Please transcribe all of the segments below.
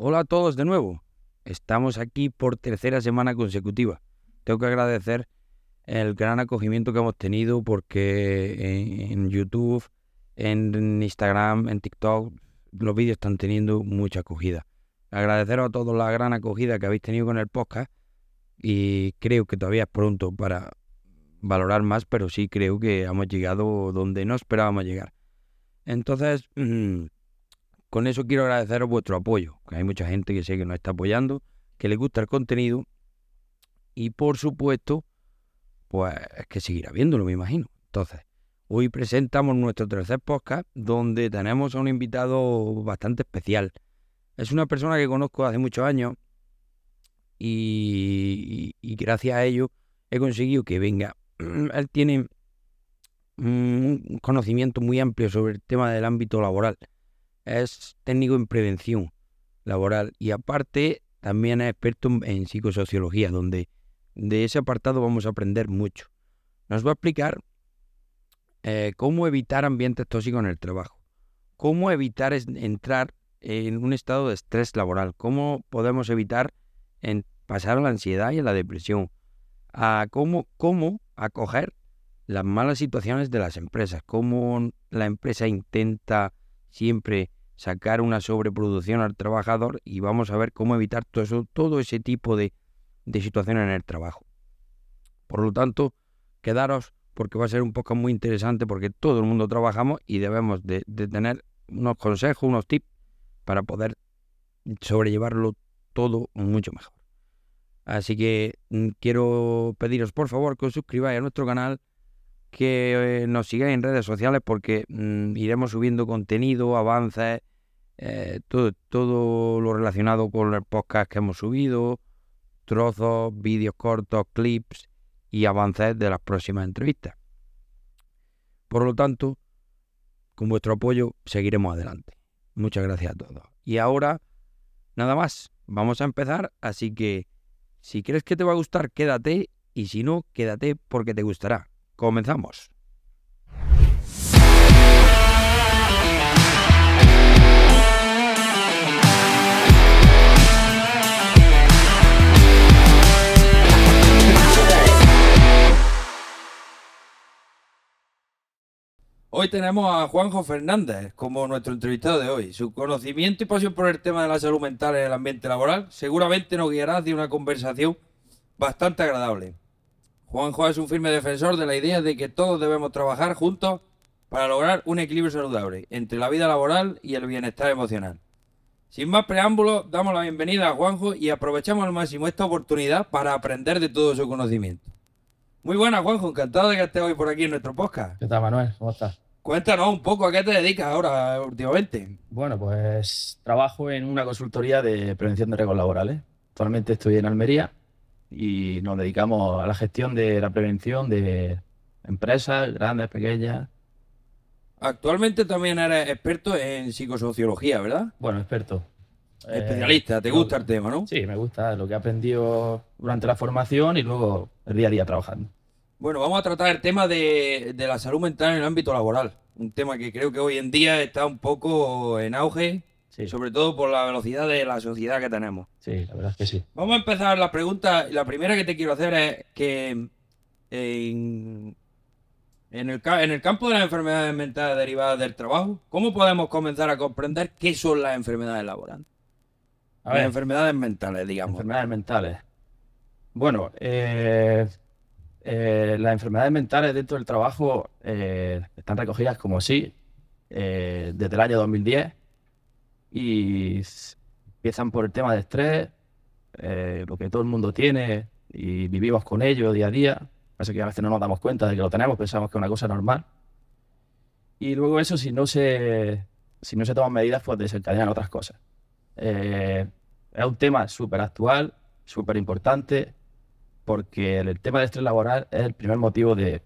Hola a todos de nuevo. Estamos aquí por tercera semana consecutiva. Tengo que agradecer el gran acogimiento que hemos tenido porque en, YouTube, en Instagram, en TikTok, los vídeos están teniendo mucha acogida. Agradeceros a todos la gran acogida que habéis tenido con el podcast y creo que todavía es pronto para valorar más, pero sí creo que hemos llegado donde no esperábamos llegar. Entonces, mm, con eso quiero agradeceros vuestro apoyo, que hay mucha gente que sé que nos está apoyando, que le gusta el contenido y por supuesto, pues es que seguirá viéndolo, me imagino. Entonces, hoy presentamos nuestro tercer podcast donde tenemos a un invitado bastante especial. Es una persona que conozco hace muchos años y, y gracias a ello he conseguido que venga él tiene un conocimiento muy amplio sobre el tema del ámbito laboral. Es técnico en prevención laboral y aparte también es experto en psicosociología, donde de ese apartado vamos a aprender mucho. Nos va a explicar eh, cómo evitar ambientes tóxicos en el trabajo, cómo evitar entrar en un estado de estrés laboral, cómo podemos evitar pasar a la ansiedad y a la depresión, a cómo, cómo acoger las malas situaciones de las empresas, cómo la empresa intenta siempre sacar una sobreproducción al trabajador y vamos a ver cómo evitar todo, eso, todo ese tipo de, situaciones en el trabajo. Por lo tanto, quedaros porque va a ser un poco muy interesante porque todo el mundo trabajamos y debemos de tener unos consejos, unos tips para poder sobrellevarlo todo mucho mejor. Así que mm, quiero pediros por favor que os suscribáis a nuestro canal, que eh, nos sigáis en redes sociales porque mm, iremos subiendo contenido, avances, eh, todo, todo lo relacionado con el podcast que hemos subido, trozos, vídeos cortos, clips y avances de las próximas entrevistas. Por lo tanto, con vuestro apoyo seguiremos adelante. Muchas gracias a todos. Y ahora, nada más, vamos a empezar, así que si crees que te va a gustar, quédate y si no, quédate porque te gustará. Comenzamos. Hoy tenemos a Juanjo Fernández como nuestro entrevistado de hoy. Su conocimiento y pasión por el tema de la salud mental en el ambiente laboral seguramente nos guiará hacia una conversación bastante agradable. Juanjo es un firme defensor de la idea de que todos debemos trabajar juntos para lograr un equilibrio saludable entre la vida laboral y el bienestar emocional. Sin más preámbulos, damos la bienvenida a Juanjo y aprovechamos al máximo esta oportunidad para aprender de todo su conocimiento. Muy buenas, Juanjo. Encantado de que estés hoy por aquí en nuestro podcast. ¿Qué tal, Manuel? ¿Cómo estás? Cuéntanos un poco a qué te dedicas ahora últimamente. Bueno, pues trabajo en una consultoría de prevención de riesgos laborales. Actualmente estoy en Almería y nos dedicamos a la gestión de la prevención de empresas grandes, pequeñas. Actualmente también eres experto en psicosociología, ¿verdad? Bueno, experto. Especialista, ¿te gusta el tema, no? Sí, me gusta lo que he aprendido durante la formación y luego el día a día trabajando. Bueno, vamos a tratar el tema de, la salud mental en el ámbito laboral. Un tema que creo que hoy en día está un poco en auge, sobre todo por la velocidad de la sociedad que tenemos. Sí, la verdad es que sí. Vamos a empezar la pregunta. La primera que te quiero hacer es que en, el, en el campo de las enfermedades mentales derivadas del trabajo, ¿cómo podemos comenzar a comprender qué son las enfermedades laborales? A ver, las enfermedades mentales, digamos. Enfermedades mentales. Bueno, eh, eh, las enfermedades mentales dentro del trabajo eh, están recogidas como sí desde el año 2010 y empiezan por el tema de estrés, lo que todo el mundo tiene y vivimos con ello día a día. Pasa que a veces no nos damos cuenta de que lo tenemos, pensamos que es una cosa normal. Y luego eso, si no se, si no se toman medidas, pues desencadenan otras cosas. es un tema súper actual, súper importante porque el tema de estrés laboral es el primer motivo de,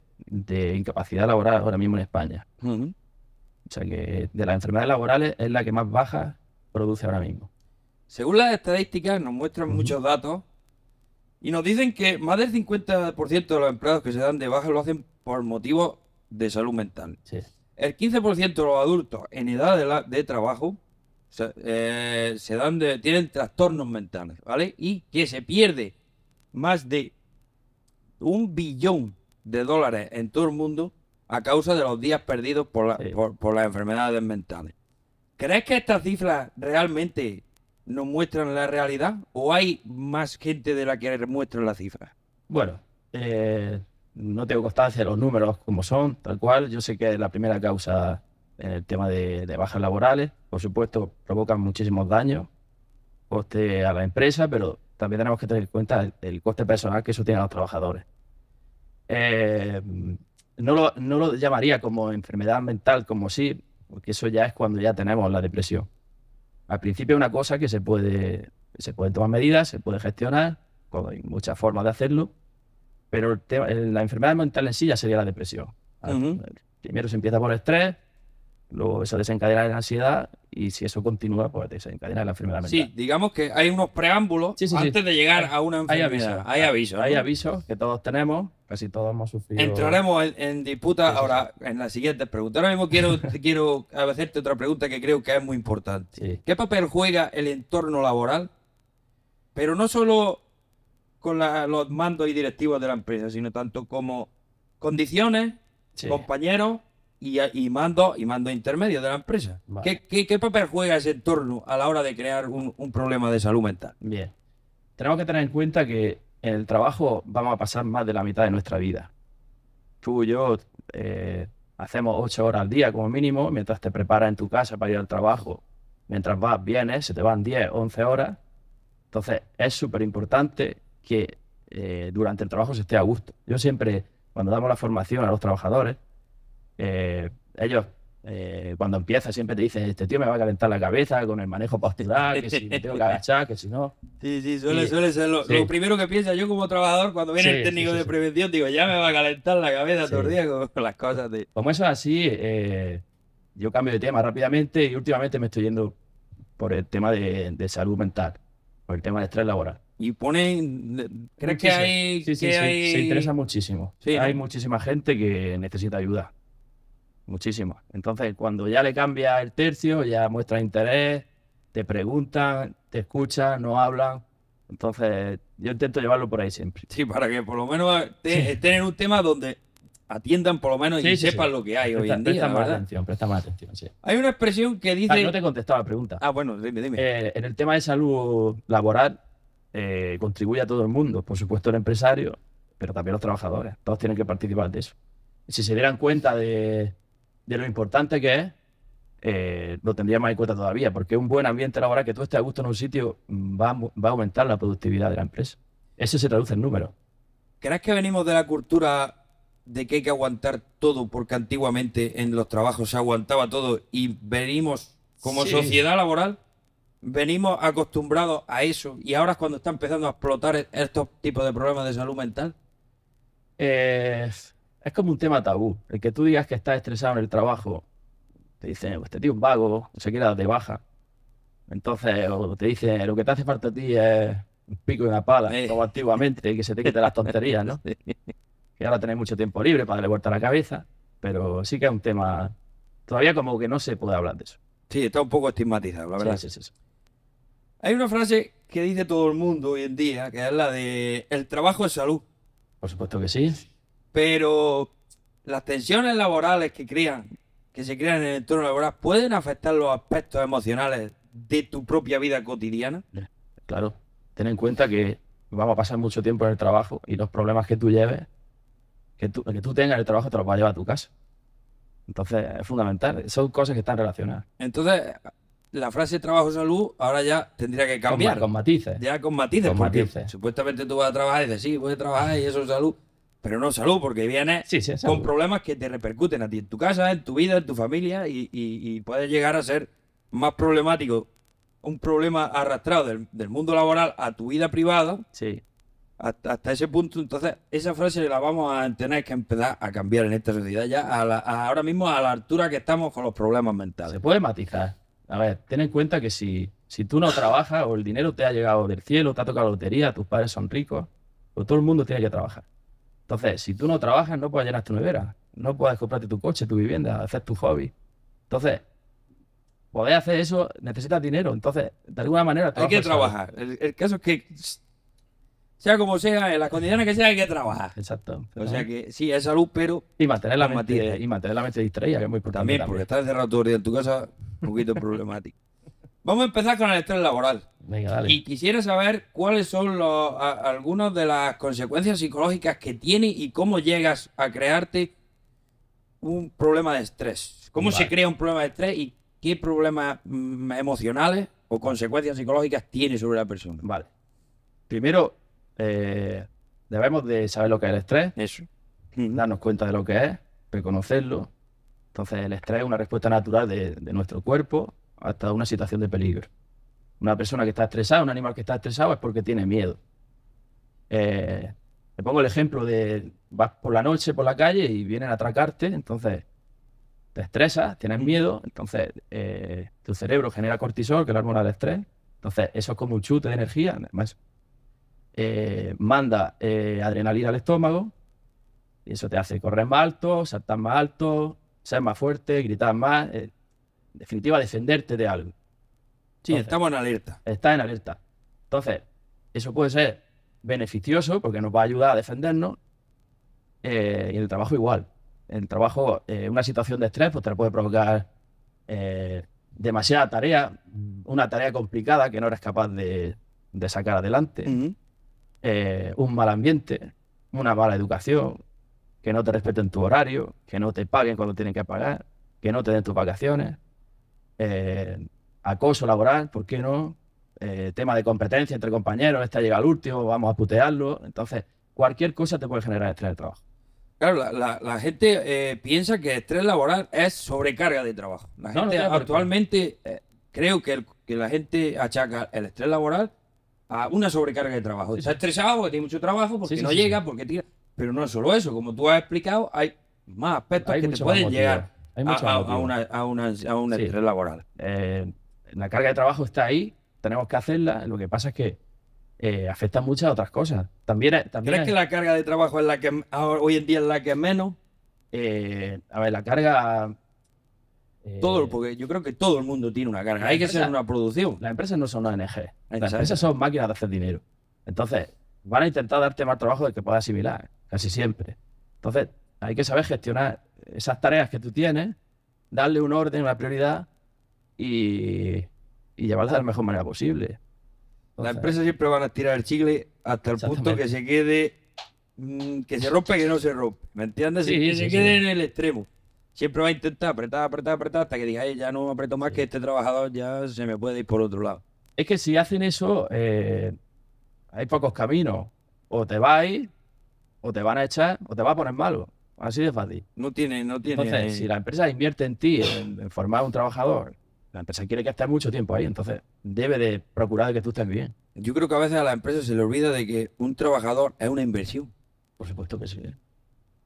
incapacidad laboral ahora mismo en España. O sea que de las enfermedades laborales es la que más baja produce ahora mismo. Según las estadísticas, nos muestran muchos datos y nos dicen que más del 50% de los empleados que se dan de baja lo hacen por motivos de salud mental. El 15% de los adultos en edad de, de trabajo se, eh, se dan de- tienen trastornos mentales, ¿vale? Y que se pierde más de un billón de dólares en todo el mundo a causa de los días perdidos por, la- Sí. por, por las enfermedades mentales. ¿Crees que estas cifras realmente nos muestran la realidad o hay más gente de la que muestran las cifras? Bueno, eh, no tengo constancia de los números como son, tal cual. Yo sé que la primera causa en el tema de, bajas laborales. Por supuesto, provocan muchísimos daños, coste a la empresa, pero también tenemos que tener en cuenta el, coste personal que eso tiene a los trabajadores. Eh, no, lo, no lo llamaría como enfermedad mental, como sí, porque eso ya es cuando ya tenemos la depresión. Al principio es una cosa que se puede, se pueden tomar medidas, se puede gestionar, hay muchas formas de hacerlo, pero el tema- el- la enfermedad mental en sí ya sería la depresión. Primero se empieza por estrés, luego eso desencadena en ansiedad y si eso continúa, pues desencadena en la enfermedad mental. Sí, digamos que hay unos preámbulos Sí, sí, sí. antes de llegar a una Hay enfermedad. avisos. Hay avisos. Hay ¿no? avisos que todos tenemos, casi todos hemos sufrido. Entraremos en, en disputa Sí, sí, ahora en las siguientes preguntas. Ahora mismo quiero, quiero hacerte otra pregunta que creo que es muy importante. Sí. ¿Qué papel juega el entorno laboral? Pero no solo con la- los mandos y directivos de la empresa, sino tanto como condiciones, Sí. compañeros y, y mandos y mandos intermedios de la empresa. Vale. ¿Qué, qué, qué papel juega ese entorno a la hora de crear un, un problema de salud mental? Bien. Tenemos que tener en cuenta que en el trabajo vamos a pasar más de la mitad de nuestra vida. Tú y yo eh, hacemos ocho horas al día como mínimo, mientras te preparas en tu casa para ir al trabajo. Mientras vas, vienes, se te van 10, 11 horas. Entonces es súper importante que eh, durante el trabajo se esté a gusto. Yo siempre, cuando damos la formación a los trabajadores, eh, ellos eh, cuando empiezas siempre te dicen, este tío me va a calentar la cabeza con el manejo postural, que si me tengo que agachar, que si no. Sí, sí, suele, Y- suele ser lo, sí. lo primero que piensa yo como trabajador cuando viene Sí, el técnico sí, sí, de sí. prevención, digo, ya me va a calentar la cabeza todo el día con, las cosas de... Como eso es así, eh, yo cambio de tema rápidamente y últimamente me estoy yendo por el tema de, de salud mental, por el tema de estrés laboral. Y ponen... ¿Crees que Muchísimo. hay...? Sí, sí, que sí, hay- se interesa muchísimo. Sí, ¿no? Hay muchísima gente que necesita ayuda. Muchísima. Entonces, cuando ya le cambia el tercio, ya muestra interés, te preguntan, te escuchan, no hablan. Entonces, yo intento llevarlo por ahí siempre. Sí, para que por lo menos te- estén en un tema donde atiendan por lo menos y Sí, sí, sepan sí. lo que hay hoy Presta, en presta día, más atención, presta más atención, sí. Hay una expresión que dice... Ah, no te he contestado la pregunta. Ah, bueno, dime, dime. Eh, en el tema de salud laboral eh, contribuye a todo el mundo, por supuesto el empresario, pero también los trabajadores. Todos tienen que participar de eso. Si se dieran cuenta de, de lo importante que es, eh, lo tendría más en cuenta todavía, porque un buen ambiente laboral, que tú estés a gusto en un sitio, mm, va, va a aumentar la productividad de la empresa. Eso se traduce en números. ¿Crees que venimos de la cultura de que hay que aguantar todo porque antiguamente en los trabajos se aguantaba todo y venimos como Sí. sociedad laboral, venimos acostumbrados a eso y ahora es cuando está empezando a explotar e- estos tipos de problemas de salud mental? Eh, es como un tema tabú. El que tú digas que estás estresado en el trabajo, te dicen, este tío es un vago, se quiere dar de baja. Entonces, o te dicen, lo que te hace falta a ti es un pico y una pala, Eh. como antiguamente, que se te quiten las tonterías, ¿no? Que ahora tenéis mucho tiempo libre para darle vuelta a la cabeza, pero sí que es un tema, todavía como que no se puede hablar de eso. Sí, está un poco estigmatizado, la verdad. Sí, sí. Hay una frase que dice todo el mundo hoy en día, que es la de el trabajo es salud. Por supuesto que sí. Pero las tensiones laborales que crean, que se crean en el entorno laboral, pueden afectar los aspectos emocionales de tu propia vida cotidiana. Claro, ten en cuenta que vamos a pasar mucho tiempo en el trabajo y los problemas que tú lleves, que tú, que tú tengas en el trabajo, te los vas a llevar a tu casa. Entonces, es fundamental. Son cosas que están relacionadas. Entonces, la frase trabajo-salud ahora ya tendría que Con, cambiar. ma- con matices. Ya con matices, Con porque matices. supuestamente tú vas a trabajar y dices, sí, voy a trabajar y eso es salud, pero no salud, porque vienes Sí, sí, es con problemas que te repercuten a ti en tu casa, en tu vida, en tu familia y, y, y puede llegar a ser más problemático un problema arrastrado del, del mundo laboral a tu vida privada Sí, hasta, hasta ese punto. Entonces, esa frase la vamos a tener que empezar a cambiar en esta sociedad ya a la- a ahora mismo a la altura que estamos con los problemas mentales. se puede matizar. A ver, ten en cuenta que si, si tú no trabajas o el dinero te ha llegado del cielo, te ha tocado la lotería, tus padres son ricos, pues todo el mundo tiene que trabajar. Entonces, si tú no trabajas, no puedes llenar tu nevera, no puedes comprarte tu coche, tu vivienda, hacer tu hobby. Entonces, poder hacer eso necesitas dinero. Entonces, de alguna manera... Hay que trabajar. El, el caso es que, sea como sea, en las condiciones que sea, hay que trabajar. Exacto. O sea que sí, es salud, pero y mantener la mente, y mantener la mente distraída, que es muy importante. también, también. porque estar encerrado todo el día en tu casa, un poquito problemático. Vamos a empezar con el estrés laboral. Venga, dale. Y quisiera saber cuáles son los, a- algunas de las consecuencias psicológicas que tiene y cómo llegas a crearte un problema de estrés. ¿Cómo se crea un problema de estrés y qué problemas mm, emocionales o consecuencias psicológicas tiene sobre la persona? Vale. Primero, eh, debemos de saber lo que es el estrés, Eso. darnos cuenta de lo que es, reconocerlo. Entonces, el estrés es una respuesta natural de, de nuestro cuerpo hasta una situación de peligro. Una persona que está estresada, un animal que está estresado es porque tiene miedo. Eh, pongo el ejemplo de vas por la noche por la calle y vienen a atracarte, entonces te estresas, tienes miedo, entonces eh, tu cerebro genera cortisol, que es la hormona del estrés. Entonces, eso es como un chute de energía. Además, eh, manda eh, adrenalina al estómago y eso te hace correr más alto, saltar más alto, ser más fuerte, gritar más. En definitiva, defenderte de algo. Sí, Entonces, estamos en alerta. Estás en alerta. Entonces, eso puede ser beneficioso porque nos va a ayudar a defendernos. eh, y en el trabajo igual. En el trabajo, eh, una situación de estrés pues, te puede provocar eh, demasiada tarea, una tarea complicada que no eres capaz de, de sacar adelante un mal ambiente, una mala educación, que no te respeten tu horario, que no te paguen cuando tienen que pagar, que no te den tus vacaciones, eh, acoso laboral, ¿por qué no? Eh, tema de competencia entre compañeros, este llega al último, vamos a putearlo. Entonces, cualquier cosa te puede generar estrés el trabajo. Claro, la, la- la gente eh, piensa que estrés laboral es sobrecarga de trabajo. La No, no gente actualmente, eh, creo que, el- que la gente achaca el estrés laboral a una sobrecarga de trabajo. Sí, Está sí. estresado porque tiene mucho trabajo, porque Sí, no llega, porque tira. Pero no es solo eso, como tú has explicado, hay más aspectos Hay que te pueden llegar hay a, mucho a- a una, a, una- a un Sí. estrés laboral. Eh, la carga de trabajo está ahí, tenemos que hacerla. Lo que pasa es que eh, afecta muchas otras cosas. También, también ¿Crees es- que la carga de trabajo es la que hoy en día es la que es menos? eh, a ver, la carga. eh, Todo, porque yo creo que todo el mundo tiene una carga. Hay que ser una producción. Las empresas no son ONG. Las empresas son máquinas de hacer dinero. Entonces, van a intentar darte más trabajo del que puedas asimilar, casi siempre. Entonces, hay que saber gestionar esas tareas que tú tienes, darle un orden, una prioridad y, y llevarlas de la mejor manera posible. Las empresas siempre van a tirar el chicle hasta el punto que se quede, mm, que se rompe, que no se rompe. ¿Me entiendes? Sí, que sí, se sí. quede en el extremo. Siempre va a intentar apretar, apretar, apretar hasta que diga, "Ay, ya no aprieto más que este trabajador ya se me puede ir por otro lado. Es que si hacen eso, eh, hay pocos caminos. O te ir, o te van a echar, o te va a poner malo. Así de fácil. No tiene, no tiene. Entonces, si la empresa invierte en ti, en, en formar un trabajador, la empresa quiere que estés mucho tiempo ahí, entonces debe de procurar que tú estés bien. Yo creo que a veces a la empresa se le olvida de que un trabajador es una inversión. Por supuesto que sí. ¿eh?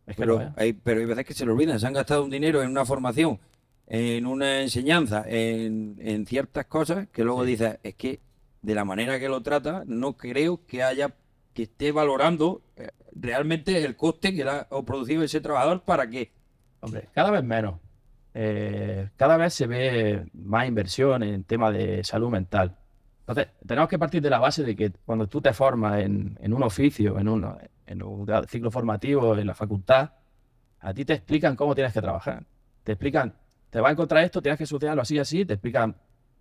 Es que Pero hay, pero hay veces que se le olvidan. Se han gastado un dinero en una formación, en una enseñanza, en, en ciertas cosas, que luego Sí. dices, es que de la manera que lo trata, no creo que haya que esté valorando eh, realmente el coste que ha producido ese trabajador para que Hombre, cada vez menos. Eh, cada vez se ve más inversión en temas de salud mental. Entonces, tenemos que partir de la base de que cuando tú te formas en, un oficio, en en un ciclo formativo, en la facultad, a ti te explican cómo tienes que trabajar. Te explican, te va a encontrar esto, tienes que solucionarlo así así, te explican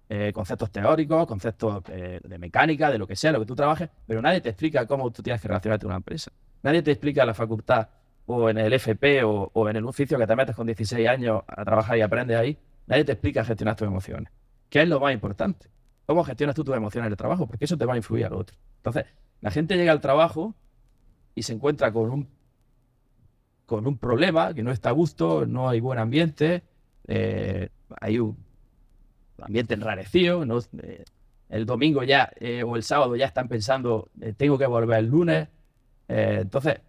eh, conceptos teóricos, conceptos eh, de mecánica, de lo que sea, lo que tú trabajes, pero nadie te explica cómo tú tienes que relacionarte con una empresa. Nadie te explica en la facultad o en el FP o, en el oficio que te metes con 16 años a trabajar y aprendes ahí, nadie te explica gestionar tus emociones. ¿Qué es lo más importante? ¿Cómo gestionas tú tus emociones en el trabajo? Porque eso te va a influir al otro. Entonces, la gente llega al trabajo y se encuentra con un, con un problema, que no está a gusto, no hay buen ambiente, eh, hay un ambiente enrarecido. Eh, el domingo ya eh, o el sábado ya están pensando, eh, tengo que volver el lunes. Eh, entonces,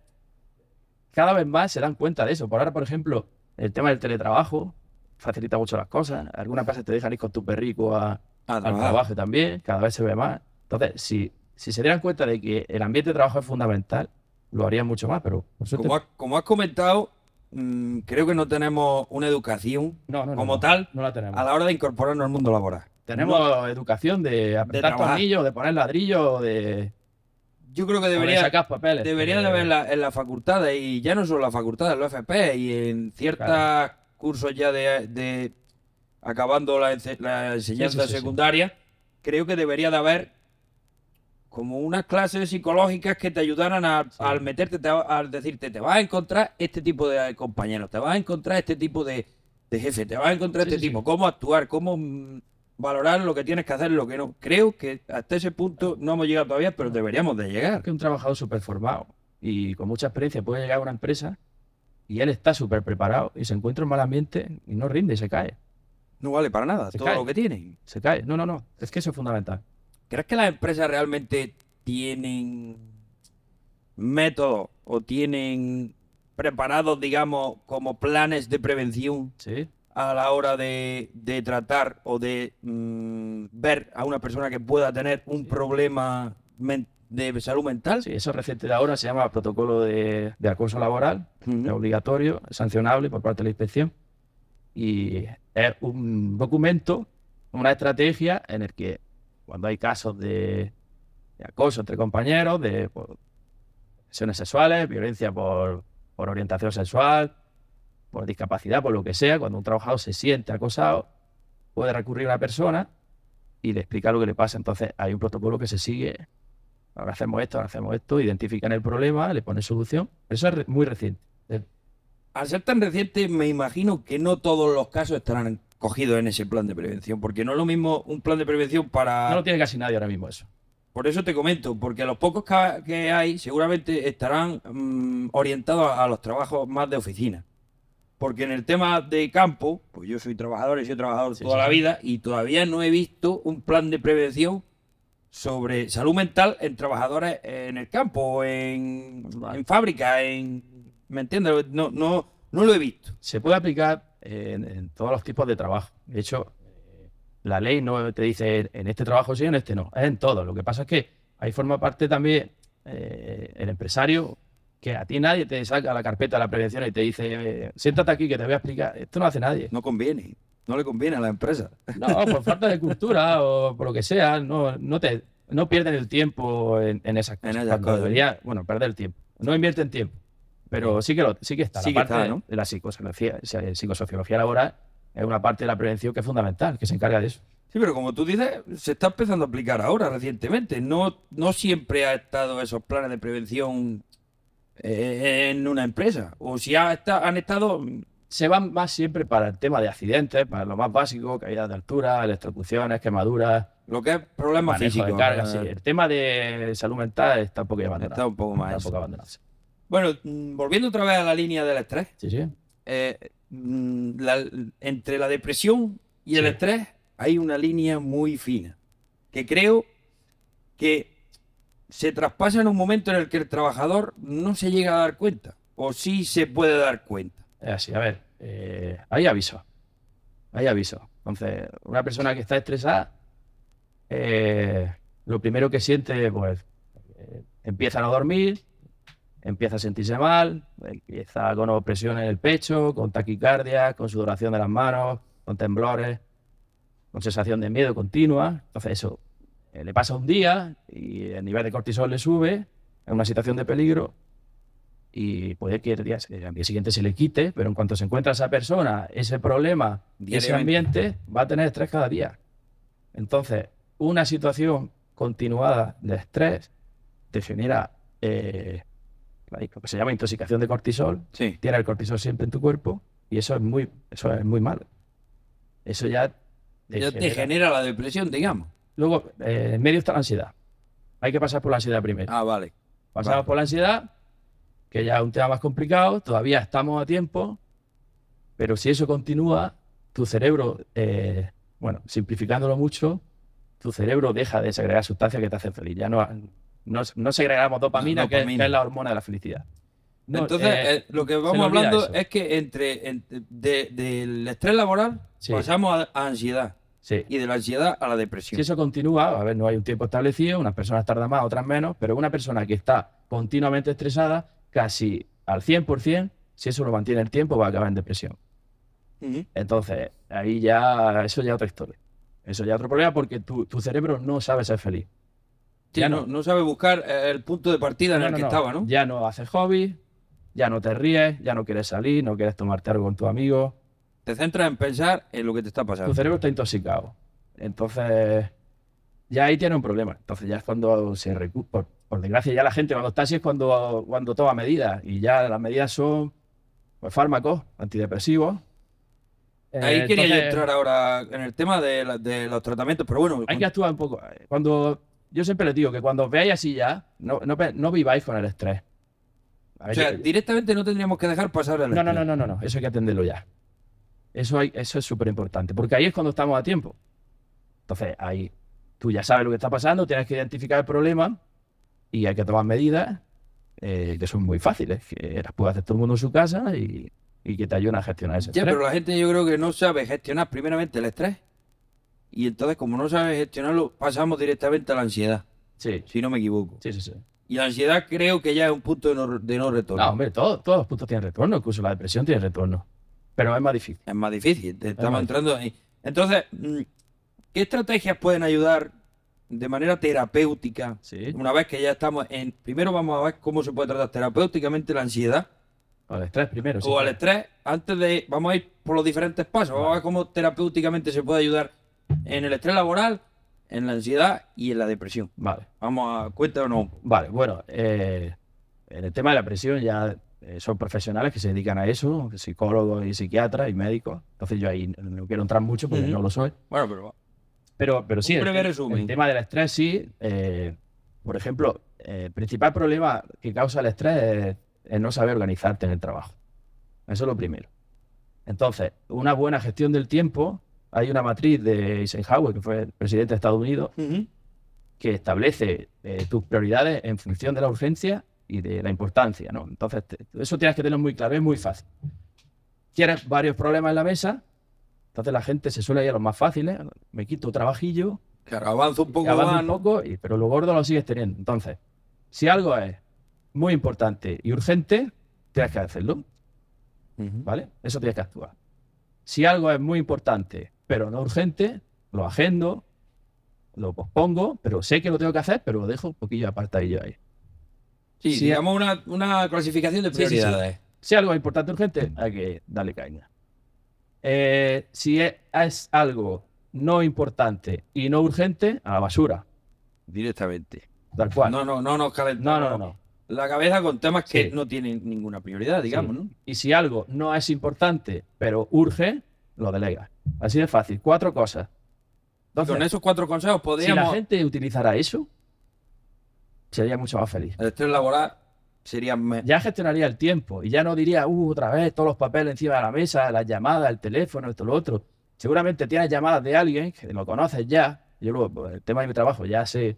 cada vez más se dan cuenta de eso. Por ahora, por ejemplo, el tema del teletrabajo facilita mucho las cosas. Algunas veces te dejan ir con tu perrico a, al trabajo también, cada vez se ve más. Entonces, si, si se dieran cuenta de que el ambiente de trabajo es fundamental, lo harían mucho más, pero Como, has, como has comentado, mm, creo que no tenemos una educación No, no, no, como tal la tenemos. a la hora de incorporarnos al mundo laboral. Tenemos educación de apretar tornillos, de poner ladrillos, de, Yo creo que debería, papeles. debería de Eh, haber en la- en las facultades, y ya no solo en las facultades, en los FP y en ciertos Claro. cursos ya de, de- acabando la, ense- la enseñanza sí, sí, sí. secundaria, creo que debería de haber como unas clases psicológicas que te ayudaran a, al meterte, te- al decirte, te vas a encontrar este tipo de compañeros, te vas a encontrar este tipo de, de jefe, te vas a encontrar este tipo, cómo actuar, cómo mm, valorar lo que tienes que hacer, lo que no. Creo que hasta ese punto no hemos llegado todavía, pero deberíamos de llegar. que un trabajador súper formado y con mucha experiencia puede llegar a una empresa y él está súper preparado y se encuentra en mal ambiente y no rinde y se cae. No vale para nada Se todo cae. lo que tienen. Se cae. No, no, no. Es que eso es fundamental. ¿Crees que las empresas realmente tienen métodos o tienen preparados, digamos, como planes de prevención Sí. A la hora de, de tratar o de mm, ver a una persona que pueda tener un problema de salud mental? Sí, eso reciente de ahora se llama protocolo de, de acoso laboral. Es obligatorio, es sancionable por parte de la inspección. Y es un documento, una estrategia en el que cuando hay casos de, de acoso entre compañeros, de lesiones sexuales, violencia por, por orientación sexual, por discapacidad, por lo que sea, cuando un trabajador se siente acosado, puede recurrir a una persona y le explica lo que le pasa. Entonces hay un protocolo que se sigue. Ahora hacemos esto, ahora hacemos esto, identifican el problema, le ponen solución. Eso es muy reciente. Eh, Al ser tan reciente, me imagino que no todos los casos estarán cogidos en ese plan de prevención, porque no es lo mismo un plan de prevención para... No lo tiene casi nadie ahora mismo eso. Por eso te comento, porque los pocos que, hay seguramente estarán mm, orientados a los trabajos más de oficina. Porque en el tema de campo, pues yo soy trabajador y soy trabajador Sí, toda sí, la vida y todavía no he visto un plan de prevención sobre salud mental en trabajadores en el campo, en, en fábrica, en... ¿Me entiendes? No, no, no lo he visto. Se puede aplicar en, en todos los tipos de trabajo. De hecho, eh, la ley no te dice en este trabajo sí, en este no. Es en todo. Lo que pasa es que ahí forma parte también eh, el empresario, que a ti nadie te saca la carpeta de la prevención y te dice, eh, siéntate aquí que te voy a explicar. Esto no hace nadie. No conviene. No le conviene a la empresa. No, por falta de cultura o por lo que sea, no, no te no pierden el tiempo en, en esas cosas. esas cuando cosas. debería, bueno, perder el tiempo. No invierten tiempo. Pero sí que lo, sí que está. Sí la que parte está, ¿no? de la psicosociología, psicosociología laboral es una parte de la prevención que es fundamental, que se encarga de eso. Sí, pero como tú dices, se está empezando a aplicar ahora, recientemente. No, no siempre ha estado esos planes de prevención en una empresa. O si ha han estado... Se van más siempre para el tema de accidentes, para lo más básico, caídas de altura, electrocuciones, quemaduras, Lo que es problemas físicos. de carga. ¿no? sí. El tema de salud mental está un poco abandonado. Está un poco más Está un eso. poco abandonado. Bueno, mm, volviendo otra vez a la línea del estrés. Sí, sí. eh, mm, la- entre la depresión y el estrés hay una línea muy fina. Que creo que se traspasa en un momento en el que el trabajador no se llega a dar cuenta. O sí se puede dar cuenta. Es así, a ver, eh, hay aviso. Hay aviso. Entonces, una persona que está estresada, eh, lo primero que siente, pues, eh, empieza a no dormir, empieza a sentirse mal, empieza con opresión en el pecho, con taquicardia, con sudoración de las manos, con temblores, con sensación de miedo continua. Entonces, eso eh, le pasa un día y el nivel de cortisol le sube, en una situación de peligro, y puede que el día, al día siguiente se le quite, pero en cuanto se encuentra esa persona, ese problema, ese ambiente, va a tener estrés cada día. Entonces, una situación continuada de estrés te genera eh, lo que se llama intoxicación de cortisol, Sí. tiene el cortisol siempre en tu cuerpo y eso es muy, eso es muy malo. Eso ya te Ya te genera- genera la depresión, digamos. Luego, eh, en medio está la ansiedad. Hay que pasar por la ansiedad primero. Ah, vale. Pasamos Vale. por la ansiedad, que ya es un tema más complicado, todavía estamos a tiempo, pero si eso continúa, tu cerebro, eh, bueno, simplificándolo mucho, tu cerebro deja de segregar sustancias que te hacen feliz. Ya no, no, no segregamos dopamina, La Que, es, dopamina. que es la hormona de la felicidad. No, Entonces, eh, eh, lo que vamos hablando es que entre, en- de- del estrés laboral Sí. pasamos a, a ansiedad sí. y de la ansiedad a la depresión. Si eso continúa, a ver, no hay un tiempo establecido, unas personas tardan más, otras menos, pero una persona que está continuamente estresada, casi al 100%, Si eso lo mantiene el tiempo, va a acabar en depresión. Entonces, ahí ya, eso ya es otra historia. Eso ya es otro problema porque tu, tu cerebro no sabe ser feliz. Sí, Ya no, no sabe buscar eh, el punto de partida en el que estaba, ¿no? Ya no haces hobby, ya no te ríes, ya no quieres salir, no quieres tomarte algo con tus amigos. Te centras en pensar en lo que te está pasando. Tu cerebro está intoxicado. Entonces, ya ahí tiene un problema. Entonces, ya es cuando se recupera. Por, por desgracia, ya la gente cuando está así es cuando, cuando toma medidas. Y ya las medidas son pues, fármacos, antidepresivos. Eh, Ahí quería yo entonces, entrar ahora en el tema de, la- de los tratamientos, pero bueno, Hay que actuar un poco. Cuando, yo siempre les digo que cuando os veáis así ya, no, no, no viváis con el estrés. O sea, yo- directamente no tendríamos que dejar pasar el No, no, estrés. no, no, no, no. Eso hay que atenderlo ya. Eso, hay, eso es súper importante, porque ahí es cuando estamos a tiempo. Entonces, ahí tú ya sabes lo que está pasando, tienes que identificar el problema y hay que tomar medidas eh, que son muy fáciles, que las puede hacer todo el mundo en su casa y, y que te ayudan a gestionar ese Ya, estrés. pero la gente yo creo que no sabe gestionar primeramente el estrés. Y entonces, como no sabe gestionarlo, pasamos directamente a la ansiedad, Sí, si no me equivoco. sí, sí, sí. Y la ansiedad creo que ya es un punto de no, de no retorno. No, hombre, todo- todos los puntos tienen retorno, incluso la depresión tiene retorno. Pero es más difícil. Es más difícil, estamos más entrando ahí. Entonces, mm, ¿qué estrategias pueden ayudar de manera terapéutica? Sí. Una vez que ya estamos en... Primero vamos a ver cómo se puede tratar terapéuticamente la ansiedad O el estrés primero. sí, o claro. estrés. Antes de... Vamos a ir por los diferentes pasos. Vamos a ver cómo terapéuticamente se puede ayudar en el estrés laboral, en la ansiedad y en la depresión. Vale. Vamos a... Cuéntanos. Vale, bueno, eh, en el tema de la presión ya eh, son profesionales que se dedican a eso, psicólogos y psiquiatras y médicos. Entonces yo ahí no quiero entrar mucho porque no lo soy. Bueno, pero... Pero, pero sí, el, el tema del estrés sí. eh, por ejemplo, eh, el principal problema que causa el estrés es, es no saber organizarte en el trabajo. Eso es lo primero. Entonces, una buena gestión del tiempo, hay una matriz de Eisenhower, que fue el presidente de Estados Unidos, que establece eh, tus prioridades en función de la urgencia y de la importancia, ¿no? Entonces, te- eso tienes que tenerlo muy claro, es muy fácil. Tienes varios problemas en la mesa, entonces la gente se suele ir a los más fáciles, me quito trabajillo, Claro, avanza un poco avanzo más, un poco, y, pero lo gordo lo sigues teniendo. Entonces, si algo es muy importante y urgente, tienes que hacerlo. ¿vale? Eso tienes que actuar. Si algo es muy importante, pero no urgente, lo agendo, lo pospongo, pero sé que lo tengo que hacer, pero lo dejo un poquillo apartadillo ahí. Sí, Sí, digamos una, una clasificación de Sí, sí, sí. prioridades. Si algo es importante urgente, hay que darle caña. Eh, si es, es algo no importante y no urgente, a la basura. Directamente. Tal cual. No, no, no nos no, calentamos no, no, no. la cabeza con temas que Sí. no tienen ninguna prioridad, digamos, Sí. ¿no? Y si algo no es importante, pero urge, lo delegas. Así de fácil. Cuatro cosas. Entonces, con esos cuatro consejos si la podríamos... gente utilizara eso, sería mucho más feliz. El estrés laboral sería... Ya gestionaría el tiempo y ya no diría, uh, otra vez todos los papeles encima de la mesa, las llamadas, el teléfono, esto, lo otro. Seguramente tienes llamadas de alguien que lo conoces ya. Yo luego, por el tema de mi trabajo, ya sé.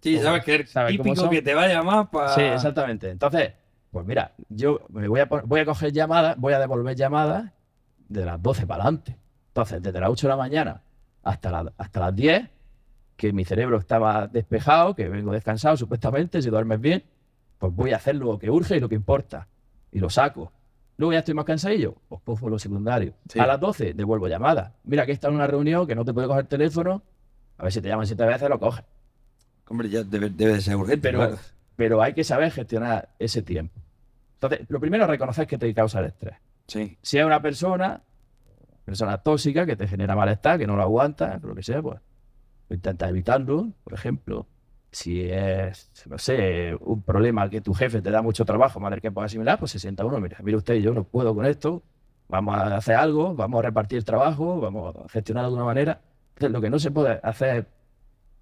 Sí, sabes que es ¿sabes cómo típico que te vaya más para... Sí, exactamente. Entonces, pues mira, yo me voy a, voy a coger llamadas, voy a devolver llamadas de las 12 para adelante. Entonces, desde las 8 de la mañana hasta, la- hasta las 10, que mi cerebro estaba despejado, que vengo descansado supuestamente, si duermes bien, pues voy a hacer lo que urge y lo que importa. Y lo saco. Luego ya estoy más cansadillo, pues pongo lo secundario. Sí. A las 12 devuelvo llamadas. Mira que está en una reunión que no te puede coger el teléfono. A ver si te llaman siete veces, lo coges. Hombre, ya debe, debe de ser urgente, Pero, claro. pero hay que saber gestionar ese tiempo. Entonces, lo primero es reconocer que te causa el estrés. Sí. Si es una persona, persona tóxica que te genera malestar, que no lo aguanta, lo que sea, pues intenta evitarlo, por ejemplo. Si es, no sé, un problema que tu jefe te da mucho trabajo, madre que pueda asimilar, pues se sienta uno, mira, mire usted, yo no puedo con esto, vamos a hacer algo, vamos a repartir trabajo, vamos a gestionar de alguna manera. Entonces, lo que no se puede hacer es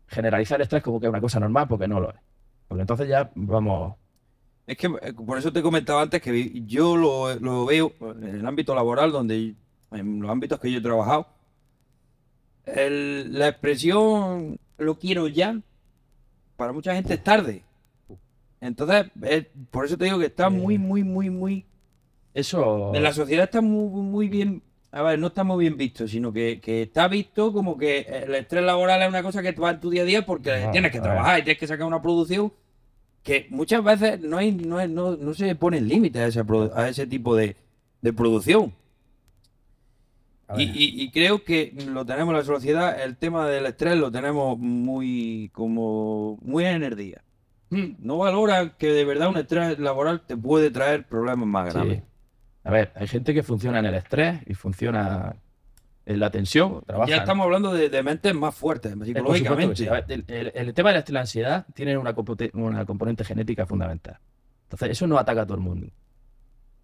generalizar el estrés como que es una cosa normal, porque no lo es. Porque entonces ya vamos, Es que eh, por eso te comentaba antes que yo lo, lo veo en el ámbito laboral, donde en los ámbitos que yo he trabajado, el- la expresión lo quiero ya, para mucha gente es tarde. Entonces, eh, por eso te digo que está muy, muy, muy, muy... eso... En la sociedad está muy, muy bien... A ver, no está muy bien visto, sino que, que está visto como que el estrés laboral es una cosa que va en tu día a día porque tienes que trabajar y tienes que sacar una producción que muchas veces no hay no, hay- no, no se ponen límites a ese, a ese tipo de, de producción. Y, y- y creo que lo tenemos en la sociedad, el tema del estrés lo tenemos muy como muy en el día. Mm, No valoran que de verdad un estrés laboral te puede traer problemas más sí. graves. A ver, hay gente que funciona en el estrés y funciona en la tensión. Trabaja Ya estamos hablando de, de mentes más fuertes, Eh, psicológicamente. sí. A ver, el, el- el tema de la, la ansiedad tiene una, una componente genética fundamental. Entonces, eso no ataca a todo el mundo.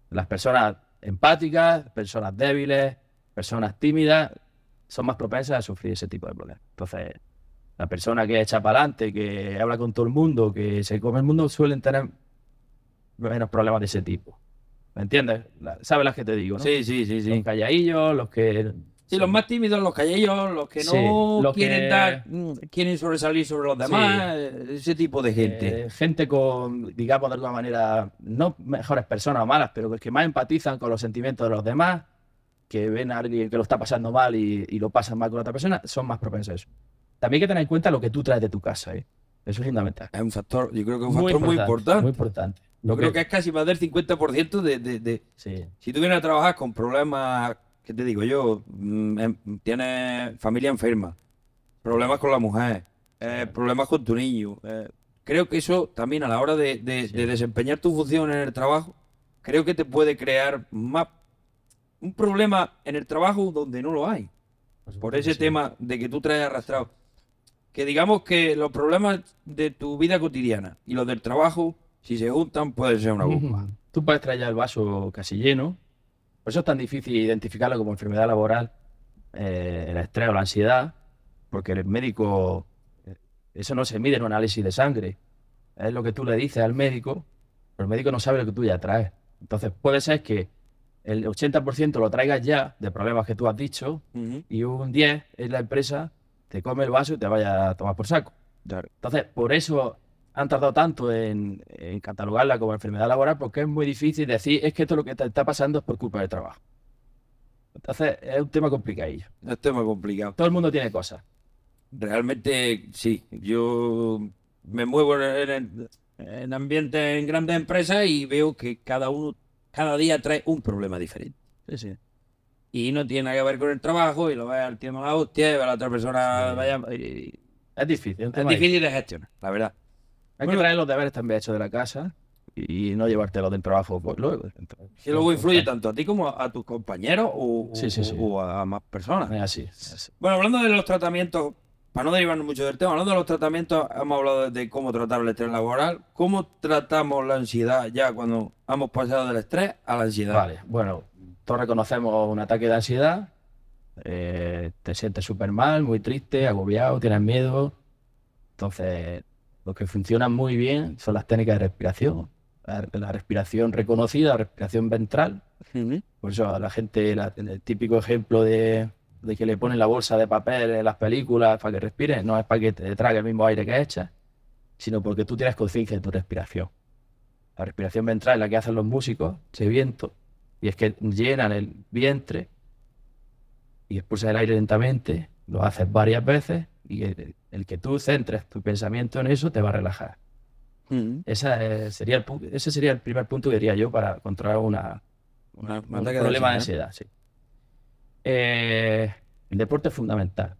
Las personas empáticas, personas débiles, personas tímidas, son más propensas a sufrir ese tipo de problemas. Entonces, la persona que echa para adelante, que habla con todo el mundo, que se come el mundo, suelen tener menos problemas de ese tipo. ¿Me entiendes? ¿Sabes las que te digo? ¿no? Sí, sí, sí, sí. Los calladillos, los que. Sí, los más tímidos, los calleillos, los que no Sí, los quieren que- dar, mm, quieren sobresalir sobre los demás, ese tipo de gente. Eh, gente con, digamos, de alguna manera, no mejores personas o malas, pero que más empatizan con los sentimientos de los demás, que ven a alguien que lo está pasando mal y, y lo pasan mal con otra persona, son más propensos a eso. También hay que tener en cuenta lo que tú traes de tu casa, ¿eh? Eso es fundamental. Es un factor, yo creo que es un factor muy importante. Muy importante. Yo creo que es casi más del 50% de, de, de- Sí, Si tú vienes a trabajar con problemas, ¿qué te digo yo? Mm, em, Tienes familia enferma, problemas con la mujer, eh, problemas con tu niño. eh, creo que eso también a la hora de, de- Sí. de desempeñar tu función en el trabajo, creo que te puede crear más un problema en el trabajo donde no lo hay. Por ese sí. tema de que tú traes arrastrado. Que digamos que los problemas de tu vida cotidiana y los del trabajo, si se juntan, pueden ser una bomba. Tú puedes traer ya el vaso casi lleno. Por eso es tan difícil identificarlo como enfermedad laboral, eh, el estrés o la ansiedad, porque el médico, eh, eso no se mide en un análisis de sangre. Es lo que tú le dices al médico, pero el médico no sabe lo que tú ya traes. Entonces puede ser que el 80% lo traigas ya de problemas que tú has dicho y un 10 es la empresa, te come el vaso y te vaya a tomar por saco. Entonces, por eso han tardado tanto en, en catalogarla como enfermedad laboral, porque es muy difícil decir, es que esto lo que te está pasando es por culpa del trabajo. Entonces, es un tema complicadillo. Es tema complicado. Todo el mundo tiene cosas. Realmente sí, yo me muevo en, en- en ambientes en grandes empresas y veo que cada uno, cada día trae un problema diferente. Sí, sí. Y no tiene nada que ver con el trabajo y lo ve al de la hostia y ve a la otra persona, Sí. vaya, y- Es difícil. es difícil de gestionar, la verdad. Hay Bueno. que traer los deberes también hechos de la casa y no llevártelos del trabajo pues, luego. Que luego influye tanto a ti como a, a tus compañeros o, Sí, sí, sí. o a más personas. Es así. es así. Bueno, hablando de los tratamientos, para no derivarnos mucho del tema, hablando de los tratamientos, hemos hablado de cómo tratar el estrés laboral. ¿Cómo tratamos la ansiedad ya cuando hemos pasado del estrés a la ansiedad? Vale, bueno, todos reconocemos un ataque de ansiedad. eh, te sientes súper mal, muy triste, agobiado, tienes miedo. Entonces, lo que funciona muy bien son las técnicas de respiración. La, la respiración reconocida, la respiración ventral. Por eso la gente, la- el típico ejemplo de, de que le ponen la bolsa de papel en las películas para que respire, no es para que te trague el mismo aire que echas, sino porque tú tienes conciencia de tu respiración. La respiración ventral es la que hacen los músicos, ese viento, y es que llenan el vientre y expulsas el aire lentamente, lo haces varias veces y el, el que tú centres tu pensamiento en eso te va a relajar. Ujú. Esa es- sería el, ese sería el primer punto que diría yo para controlar una, Una- un problema de ansiedad. ansiedad, sí. Eh, el deporte es fundamental.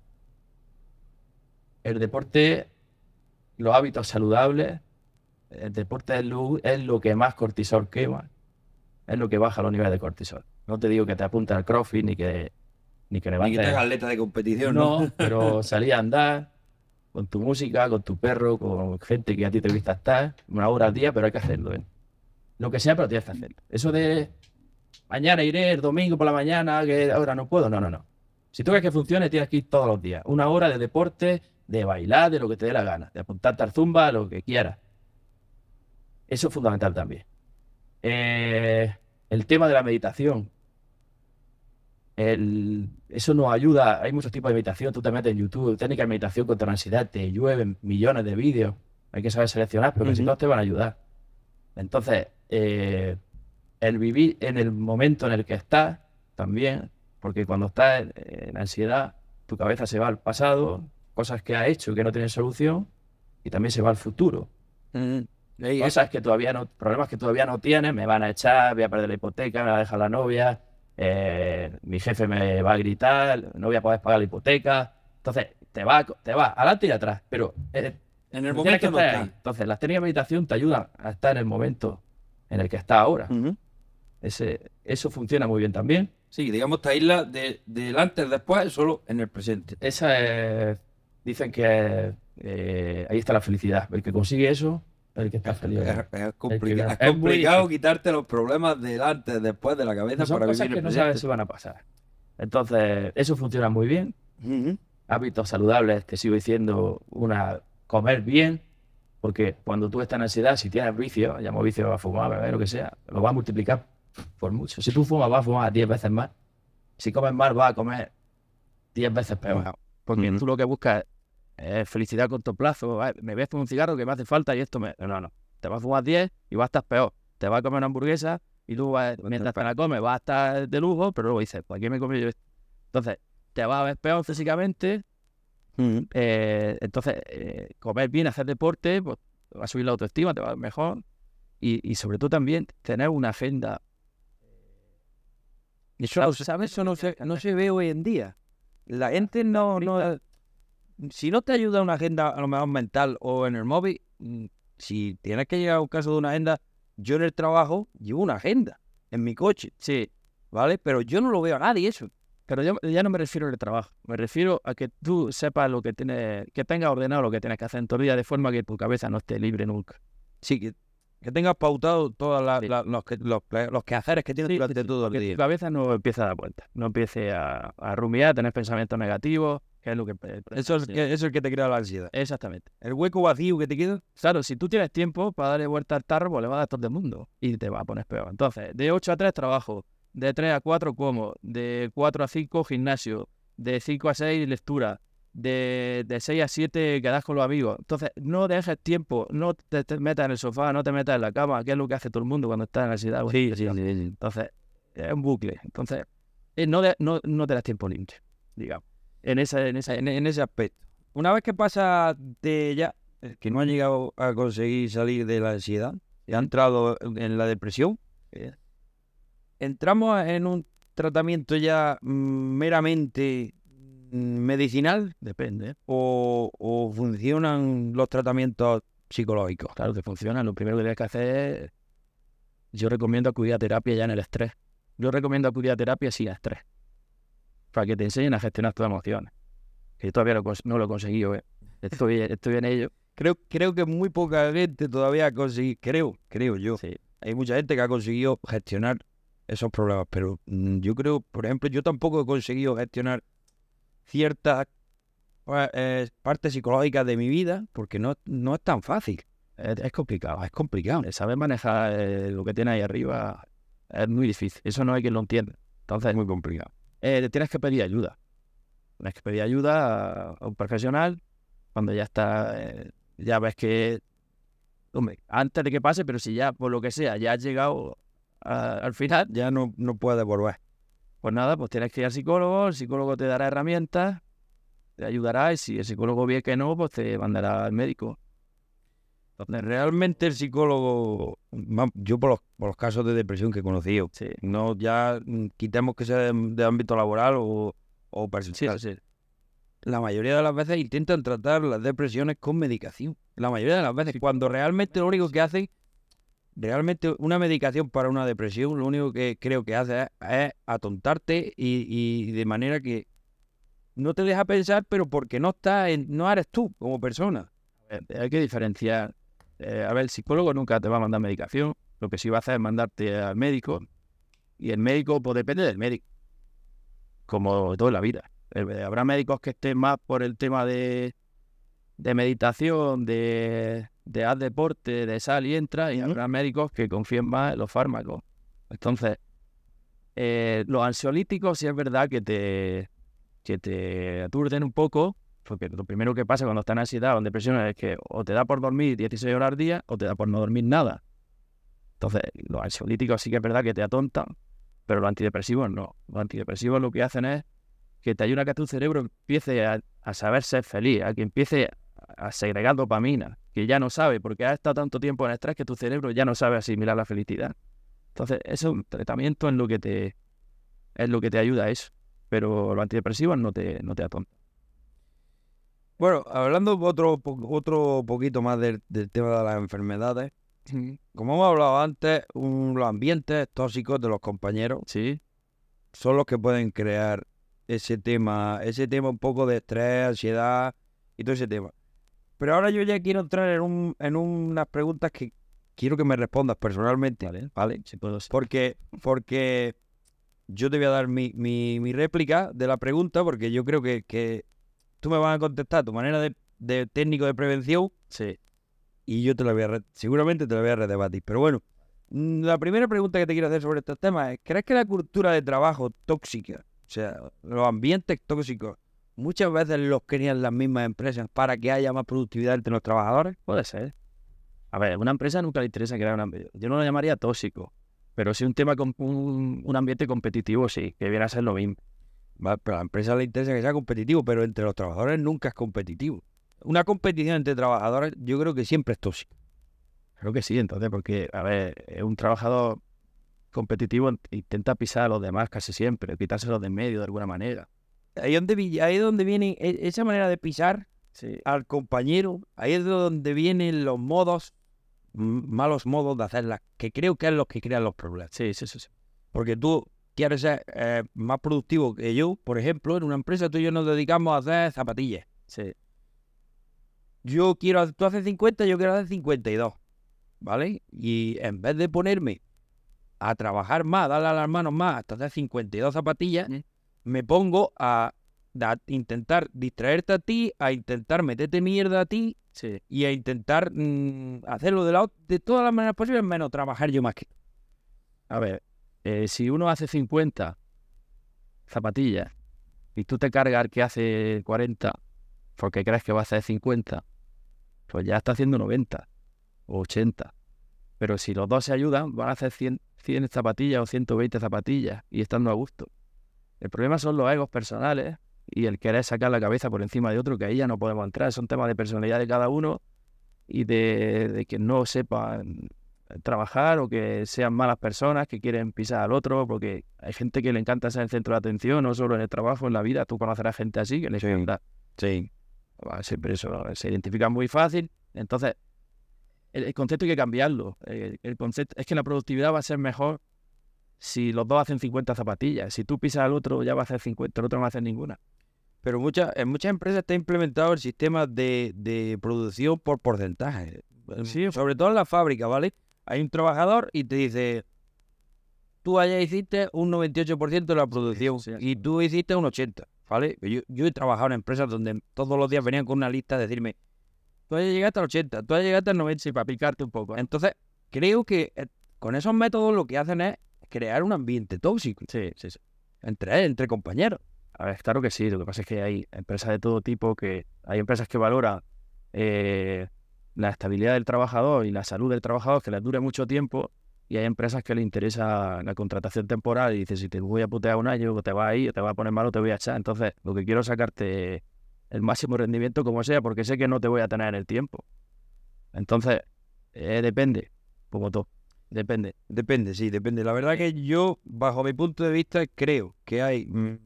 El deporte, los hábitos saludables, el deporte es lo, es lo que más cortisol quema, es lo que baja los niveles de cortisol. No te digo que te apunte al crossfit ni que, ni que Ni levantes. que te atleta de competición, ¿no? No, pero salir a andar con tu música, con tu perro, con gente que a ti te gusta estar, una hora al día, pero hay que hacerlo. ¿eh? Lo que sea, pero tienes que hacerlo. Eso de mañana iré el domingo por la mañana, que ahora no puedo, no, no, no. Si tú quieres que funcione, tienes que ir todos los días. Una hora de deporte, de bailar, de lo que te dé la gana, de apuntarte al zumba, lo que quieras. Eso es fundamental también. Eh, el tema de la meditación. El- eso nos ayuda. Hay muchos tipos de meditación. Tú te metes en YouTube, técnicas de meditación contra la ansiedad, te llueven millones de vídeos. Hay que saber seleccionar, pero Ujú. todos te van a ayudar. Entonces, eh, el vivir en el momento en el que estás también, porque cuando estás en, ansiedad, tu cabeza se va al pasado, cosas que has hecho que no tienen solución, y también se va al futuro. Ujú. cosas que todavía no, problemas que todavía no tienes, me van a echar, voy a perder la hipoteca, me va a dejar la novia, eh, mi jefe me va a gritar, no voy a poder pagar la hipoteca. Entonces, te va, te va adelante y atrás, pero eh, en el momento que Entonces, las técnicas de meditación te ayudan a estar en el momento en el que estás ahora. Ese, eso funciona muy bien también. Sí, digamos, esta isla de, del antes, después, solo en el presente. Esa es, dicen que eh, ahí está la felicidad. El que consigue eso, el que está feliz. Es, complicado, quitarte los problemas del antes, después de la cabeza son para cosas que no sabes si van a pasar. Entonces, eso funciona muy bien. Hábitos saludables, te sigo diciendo, una comer bien, porque cuando tú estás en ansiedad, si tienes vicio, llamo vicio a fumar, a beber, lo que sea, lo va a multiplicar por mucho. Si tú fumas, vas a fumar 10 veces más. Si comes mal, vas a comer 10 veces peor. Porque tú lo que buscas es felicidad a corto plazo. Me voy a fumar un cigarro que me hace falta y esto me. No, no. Te vas a fumar 10 y vas a estar peor. Te vas a comer una hamburguesa y tú vas, mientras te la comes vas a estar de lujo, pero luego dices, ¿por qué me comí yo esto? Entonces, te vas a ver peor físicamente. Eh, entonces, eh, comer bien, hacer deporte, pues va a subir la autoestima, te va a ver mejor. Y, y sobre todo también tener una agenda eso, ¿sabes? Eso no se, no se ve hoy en día. La gente no, no... Si no te ayuda una agenda a lo mejor mental o en el móvil, mm, si tienes que llegar a un caso de una agenda, yo en el trabajo llevo una agenda en mi coche. Sí. ¿Vale? Pero yo no lo veo a nadie eso. Pero yo ya no me refiero al trabajo, me refiero a que tú sepas lo que tienes, que tengas ordenado lo que tienes que hacer en tu día de forma que tu cabeza no esté libre nunca. Sí, que que tengas pautado todos los, que, los, los, quehaceres que tienes durante todo el día. Tu cabeza no empiece a dar vueltas, no empiece a, a rumiar, a tener pensamientos negativos, que es lo que... Eso es, eso es el que te crea la ansiedad. Exactamente. El hueco vacío que te queda. Claro, si tú tienes tiempo para darle vuelta al tarro, pues le va a dar todo el mundo y te va a poner peor. Entonces, de 8 a 3 trabajo, de 3 a 4 como, de 4 a 5 gimnasio, de 5 a 6 lectura, de, de 6 a 7 quedas con los amigos. Entonces, no dejes tiempo, no te, metas en el sofá, no te metas en la cama, que es lo que hace todo el mundo cuando está en la ciudad. Sí, sí, sí, Entonces, es un bucle. Entonces, eh, no, no, no te das tiempo limpio, digamos, en, esa, en, esa, en, ese aspecto. Una vez que pasa de ya, eh, que no ha llegado a conseguir salir de la ansiedad, y ha entrado en la depresión, eh, entramos en un tratamiento ya mm, meramente medicinal? Depende. O, funcionan los tratamientos psicológicos? Claro que funcionan. Lo primero que tienes que hacer es... Yo recomiendo acudir a terapia ya en el estrés. Yo recomiendo acudir a terapia sin estrés. Para que te enseñen a gestionar tus emociones. Que yo todavía no lo he conseguido. ¿eh? Estoy, estoy en ello. Creo, creo que muy poca gente todavía ha conseguido, creo, creo yo. Sí. Hay mucha gente que ha conseguido gestionar esos problemas, pero mm, yo creo, por ejemplo, yo tampoco he conseguido gestionar ciertas eh, partes psicológicas de mi vida, porque no, no es tan fácil. Es, complicado, es complicado. Saber manejar eh, lo que tiene ahí arriba es muy difícil. Eso no hay quien lo entienda. Entonces es muy complicado. Eh, tienes que pedir ayuda. Tienes que pedir ayuda a, un profesional cuando ya está, ya ves que, antes de que pase, pero si ya, por lo que sea, ya has llegado al final, ya no, no puedes volver. Pues nada, pues tienes que ir al psicólogo, el psicólogo te dará herramientas, te ayudará y si el psicólogo ve que no, pues te mandará al médico. Entonces, realmente el psicólogo, yo por los, por los casos de depresión que he conocido, no ya mm, quitemos que sea de, ámbito laboral o, o personal. La mayoría de las veces intentan tratar las depresiones con medicación. La mayoría de las veces, cuando realmente lo único que hacen realmente una medicación para una depresión lo único que creo que hace es, atontarte y, de manera que no te deja pensar, pero porque no estás en, no eres tú como persona. hay que diferenciar. Eh, a ver, el psicólogo nunca te va a mandar medicación. Lo que sí va a hacer es mandarte al médico. Y el médico, pues depende del médico. Como toda la vida. Eh, habrá médicos que estén más por el tema de, de meditación, de de haz deporte, de sal y entra, y habrá médicos que confíen más en los fármacos. Entonces, eh, los ansiolíticos sí es verdad que te, que te aturden un poco, porque lo primero que pasa cuando estás en ansiedad o en depresión es que o te da por dormir 16 horas al día o te da por no dormir nada. Entonces, los ansiolíticos sí que es verdad que te atontan, pero los antidepresivos no. Los antidepresivos lo que hacen es que te ayuda a que tu cerebro empiece a, a saber ser feliz, a que empiece a segregar dopamina, que ya no sabe, porque ha estado tanto tiempo en estrés que tu cerebro ya no sabe asimilar la felicidad. Entonces, es un tratamiento en lo que te, es lo que te ayuda a eso. Pero los antidepresivos no te, no te atontan. Bueno, hablando otro, otro poquito más del, del tema de las enfermedades, como hemos hablado antes, un- los ambientes tóxicos de los compañeros Sí, son los que pueden crear ese tema, ese tema un poco de estrés, ansiedad y todo ese tema. Pero ahora yo ya quiero entrar en, un, en unas preguntas que quiero que me respondas personalmente, vale, ¿vale? sí puedo ser. Porque, porque yo te voy a dar mi, mi, mi réplica de la pregunta, porque yo creo que, que tú me vas a contestar tu manera de, de técnico de prevención Sí, y yo te la voy a re- seguramente te la voy a redebatir. Pero bueno, mm, la primera pregunta que te quiero hacer sobre estos temas es, ¿crees que la cultura de trabajo tóxica, o sea, los ambientes tóxicos, muchas veces los crean las mismas empresas para que haya más productividad entre los trabajadores? puede ser. A ver, una empresa nunca le interesa crear un ambiente. Yo no lo llamaría tóxico, pero sí un tema con un, un ambiente competitivo, sí, que viene a ser lo mismo. Va, Pero a la empresa le interesa que sea competitivo, pero entre los trabajadores nunca es competitivo. Una competición entre trabajadores yo creo que siempre es tóxica. Creo que sí, entonces, porque, a ver, un trabajador competitivo int- intenta pisar a los demás casi siempre, quitárselos de en medio de alguna manera. Ahí es donde, vi- ahí es donde viene e- esa manera de pisar Sí, al compañero, ahí es de donde vienen los modos, malos modos de hacerlas, que creo que es los que crean los problemas. sí, sí, sí. sí. Porque tú quieres ser eh, más productivo que yo, por ejemplo, en una empresa tú y yo nos dedicamos a hacer zapatillas. sí. Yo quiero, tú haces 50, yo quiero hacer 52, ¿vale? Y en vez de ponerme a trabajar más, darle a las manos más hasta hacer 52 zapatillas, Mm. Me pongo a, intentar distraerte a ti, a intentar meterte mierda a ti Sí, y a intentar mm, hacerlo de, la, de todas las maneras posibles, menos trabajar yo más que a ver, eh, si uno hace 50 zapatillas y tú te cargas que hace 40 porque crees que va a hacer 50, pues ya está haciendo 90 o 80. Pero si los dos se ayudan, van a hacer 100, 100 zapatillas o 120 zapatillas y estando a gusto. El problema son los egos personales y el querer sacar la cabeza por encima de otro, que ahí ya no podemos entrar. Son temas de personalidad de cada uno y de, de que no sepan trabajar o que sean malas personas que quieren pisar al otro, porque hay gente que le encanta ser el centro de atención, no solo en el trabajo, en la vida. Tú conocerás gente así que le Sí. encanta. Sí. Va, Siempre eso se identifica muy fácil. Entonces, el, el concepto hay que cambiarlo. Eh, el concepto es que la productividad va a ser mejor si los dos hacen 50 zapatillas. Si tú pisas al otro, ya va a hacer 50, el otro no va a hacer ninguna. Pero muchas, en muchas empresas está implementado el sistema de, de producción por porcentaje. Sí. Sobre todo en la fábrica, ¿vale? Hay un trabajador y te dice, tú allá hiciste un 98% de la producción sí, y tú hiciste un 80%, ¿vale? Yo, yo he trabajado en empresas donde todos los días venían con una lista de decirme, tú allá llegaste al 80, tú allá llegaste al 90%. Sí, para picarte un poco. Entonces, creo que eh, con esos métodos lo que hacen es crear un ambiente tóxico Sí, sí, sí. entre, entre compañeros. A ver, claro que sí. Lo que pasa es que hay empresas de todo tipo que hay empresas que valoran eh, la estabilidad del trabajador y la salud del trabajador que les dure mucho tiempo y hay empresas que les interesa la contratación temporal y dices si te voy a putear un año te vas a ir o te vas a poner malo te voy a echar. Entonces lo que quiero es sacarte el máximo rendimiento como sea porque sé que no te voy a tener en el tiempo. Entonces eh, depende, como todo. Depende. Depende, sí, depende. La verdad que yo, bajo mi punto de vista, creo que hay. mm,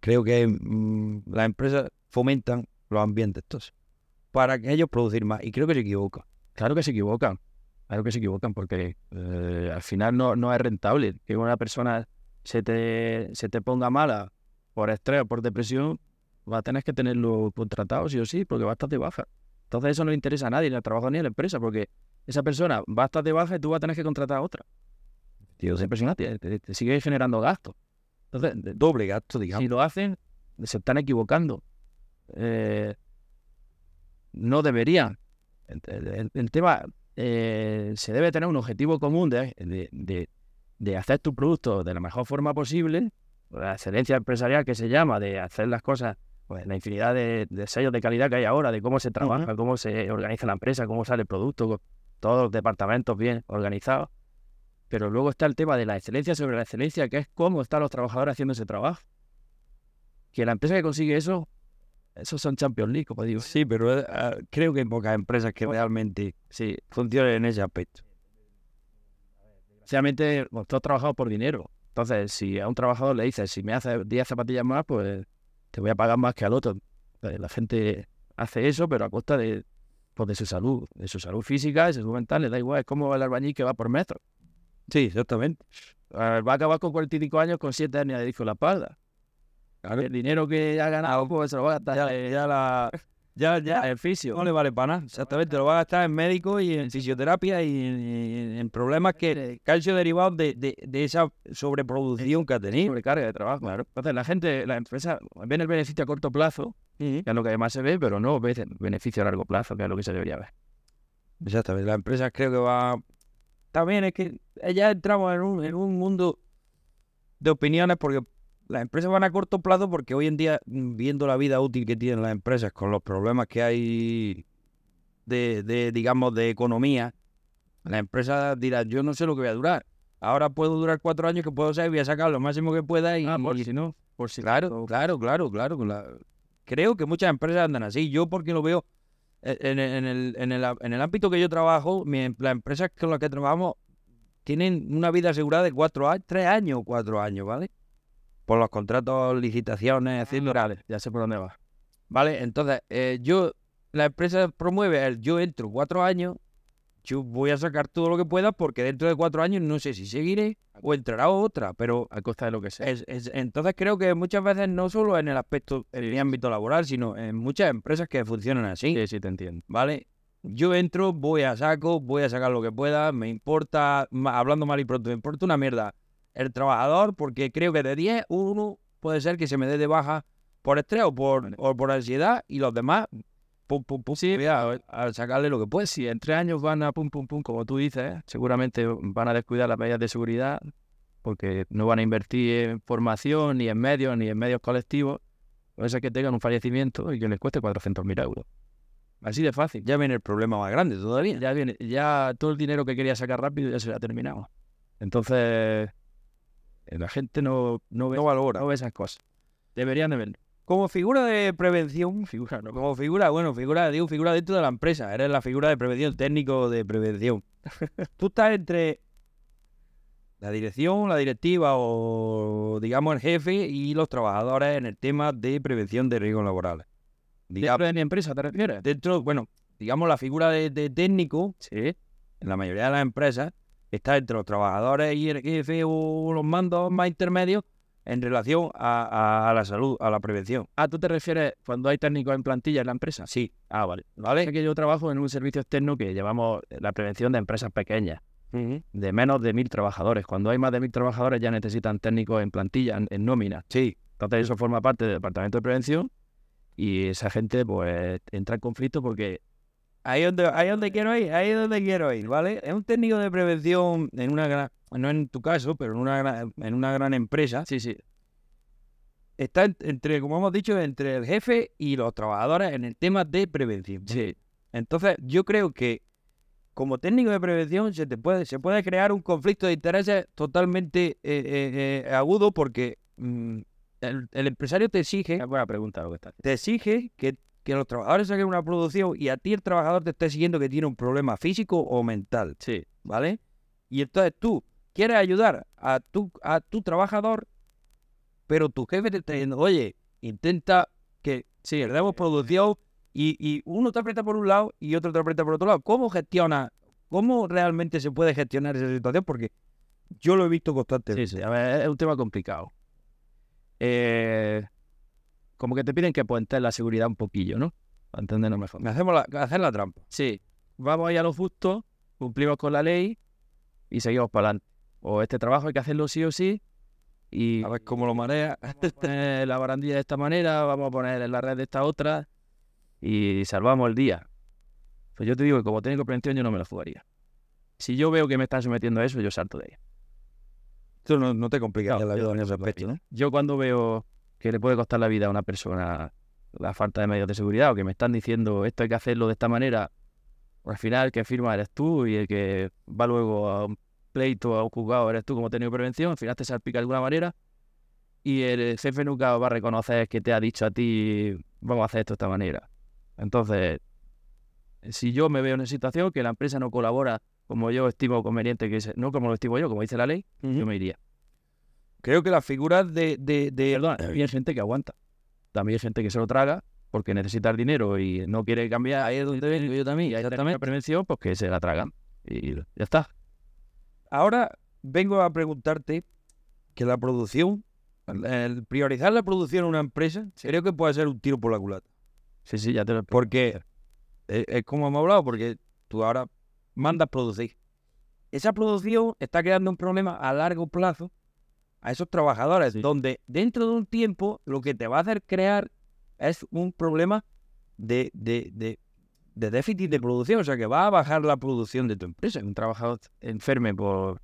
creo que mm, las empresas fomentan los ambientes tóxicos para que ellos producir más. Y creo que se equivocan. Claro que se equivocan, claro que se equivocan, porque eh, al final no, no es rentable que una persona se te, se te ponga mala por estrés o por depresión, va a tener que tenerlo contratado sí o sí, porque va a estar de baja. Entonces eso no le interesa a nadie, ni al trabajador ni a la empresa, porque esa persona va a estar de baja y tú vas a tener que contratar a otra. Tío, es impresionante, te, te sigue generando gastos. Entonces, de- Doble gasto, digamos. si lo hacen, se están equivocando. Eh, no deberían. El, el- el tema, eh, se debe tener un objetivo común de, de- de- hacer tu producto de la mejor forma posible, la excelencia empresarial que se llama, de hacer las cosas, pues la infinidad de, de sellos de calidad que hay ahora, de cómo se trabaja, cómo se organiza la empresa, cómo sale el producto, todos los departamentos bien organizados. Pero luego está el tema de la excelencia sobre la excelencia, que es cómo están los trabajadores haciendo ese trabajo. Que la empresa que consigue eso esos son Champions League, como digo. Sí, pero eh, ah, creo que hay pocas empresas que realmente Sí, funcionen en ese aspecto. Desgraciadamente, pues, todos trabajamos por dinero. Entonces, si a un trabajador le dices, si me haces 10 zapatillas más, pues te voy a pagar más que al otro. Pues, la gente hace eso, pero a costa de, pues, de su salud, de su salud física, de su salud mental, le da igual, es como el albañil que va por metro. Sí, exactamente. Eh, Va a acabar con 45 años con 7 hernias de disco en la espalda. El dinero que ha ganado, pues se lo va a gastar Ya, ya la, ya, ya, en fisio. no le vale para nada. Exactamente, lo va a gastar en médico y en fisioterapia y en, problemas que, sido derivados de, de, de esa sobreproducción que ha tenido. sobrecarga de trabajo. Claro. Entonces, la gente, la empresa ven el beneficio a corto plazo, que es lo que además se ve, pero no ve el beneficio a largo plazo, que es lo que se debería ver. Exactamente, la empresa creo que va... También es que ya entramos en un, en un mundo de opiniones porque las empresas van a corto plazo porque hoy en día, mm, viendo la vida útil que tienen las empresas con los problemas que hay de, de digamos, de economía, las empresas dirán, yo no sé lo que voy a durar. Ahora puedo durar cuatro años que puedo ser, voy a sacar lo máximo que pueda y... Ah, por y- si no, por si Claro, claro, claro, claro. con la- Creo que muchas empresas andan así. Yo porque lo veo eh, en, el- en el, en, el, en el ámbito que yo trabajo, mi, em- las empresas con las que trabajamos tienen una vida asegurada de cuatro años, tres años o cuatro años, ¿vale? Por los contratos, licitaciones, etcétera. Vale, ya sé por dónde va. ¿Vale? Entonces, eh, yo, la empresa promueve el yo entro cuatro años, yo voy a sacar todo lo que pueda porque dentro de cuatro años no sé si seguiré o entrará otra, pero A costa de lo que sea. es- es- entonces creo que muchas veces no solo en el aspecto, en el ámbito laboral, sino en muchas empresas que funcionan así, Sí, sí, te entiendo. ¿vale? Yo entro, voy a saco, voy a sacar lo que pueda, me importa, hablando mal y pronto, me importa una mierda el trabajador porque creo que de 10, uno puede ser que se me dé de baja por estrés o por, Vale. o por ansiedad y los demás, pum, pum, pum, Sí, a, a sacarle lo que pueda. Pues si en tres años van a pum, pum, pum, como tú dices, seguramente van a descuidar las medidas de seguridad porque no van a invertir en formación, ni en medios, ni en medios colectivos. Puede ser que tengan un fallecimiento y que les cueste 400.000 euros. Así de fácil. Ya viene el problema más grande todavía. Ya viene, ya todo el dinero que quería sacar rápido ya se ha terminado. Entonces, eh, la gente no, no, ve, No valora. no ve esas cosas. Deberían de verlo. Como figura de prevención, figura, no, como figura, bueno, figura, digo, figura dentro de la empresa, eres la figura de prevención, técnico de prevención. Tú estás entre la dirección, la directiva o, digamos, el jefe y los trabajadores en el tema de prevención de riesgos laborales. ¿Dentro de mi empresa te refieres? dentro, bueno, digamos, la figura de, de técnico, Sí. en la mayoría de las empresas, está entre los trabajadores y el jefe o los mandos más intermedios en relación a, a- a la salud, a la prevención. Ah, ¿tú te refieres cuando hay técnicos en plantilla en la empresa? Sí, Ah, vale. ¿vale? Es que yo trabajo en un servicio externo que llevamos la prevención de empresas pequeñas, de menos de mil trabajadores. Cuando hay más de mil trabajadores ya necesitan técnicos en plantilla, en, en nómina. Sí, Entonces eso forma parte del departamento de prevención y esa gente pues entra en conflicto porque Ahí es donde, ahí es donde quiero ir, ahí es donde quiero ir, ¿vale? Es un técnico de prevención en una gran, no en tu caso, pero en una gran, en una gran empresa. sí, sí, Está en- entre, como hemos dicho, entre el jefe y los trabajadores en el tema de prevención. sí, Entonces, yo creo que como técnico de prevención se te puede, se puede crear un conflicto de intereses totalmente eh, eh, eh, agudo porque mm, el, el empresario te exige es buena pregunta lo que estás te exige que, que los trabajadores saquen una producción y a ti el trabajador te esté siguiendo que tiene un problema físico o mental, Sí, ¿vale? Y entonces tú quieres ayudar a tu, a tu trabajador, pero tu jefe te está diciendo, oye, intenta que sí, le demos producción y, y uno te aprieta por un lado y otro te aprieta por otro lado. ¿Cómo gestiona? ¿Cómo realmente se puede gestionar esa situación? Porque yo lo he visto Sí, constantemente. sí, a ver, es un tema complicado. Eh, como que te piden que puentes la seguridad un poquillo, ¿no? Para entendernos mejor. Hacemos la, hacer la trampa. Sí, vamos ahí a lo justo, cumplimos con la ley y seguimos para adelante. O este trabajo hay que hacerlo sí o sí y A ver cómo lo marea. poner la barandilla de esta manera, vamos a poner en la red de esta otra y salvamos el día. Pues yo te digo que como técnico prevención yo no me la jugaría. Si yo veo que me están sometiendo a eso, yo salto de ahí. Esto no, no te complica No, la vida yo en ese aspecto, ¿no? Yo cuando veo que le puede costar la vida a una persona la falta de medios de seguridad o que me están diciendo esto hay que hacerlo de esta manera, al final el que firma eres tú y el que va luego a un pleito, a un juzgado eres tú como técnico de prevención, al final te salpica de alguna manera, y el jefe nunca va a reconocer que te ha dicho a ti, vamos a hacer esto de esta manera. Entonces, si yo me veo en una situación que la empresa no colabora como yo estimo conveniente, que no como lo estimo yo, como dice la ley, yo me iría. Creo que las figuras de... de, de... Perdón, hay gente que aguanta. También hay gente que se lo traga porque necesita el dinero y no quiere cambiar. Ahí es donde vengo yo también. Exactamente la prevención, pues que se la tragan. Y ya está. Ahora vengo a preguntarte que la producción, el priorizar la producción en una empresa, creo que puede ser un tiro por la culata. Sí, sí, ya te lo Porque es, como hemos hablado, porque tú ahora mandas producir. Esa producción está creando un problema a largo plazo a esos trabajadores, donde dentro de un tiempo lo que te va a hacer crear es un problema de, de, de, de déficit de producción, o sea que va a bajar la producción de tu empresa. Un trabajador enferme por,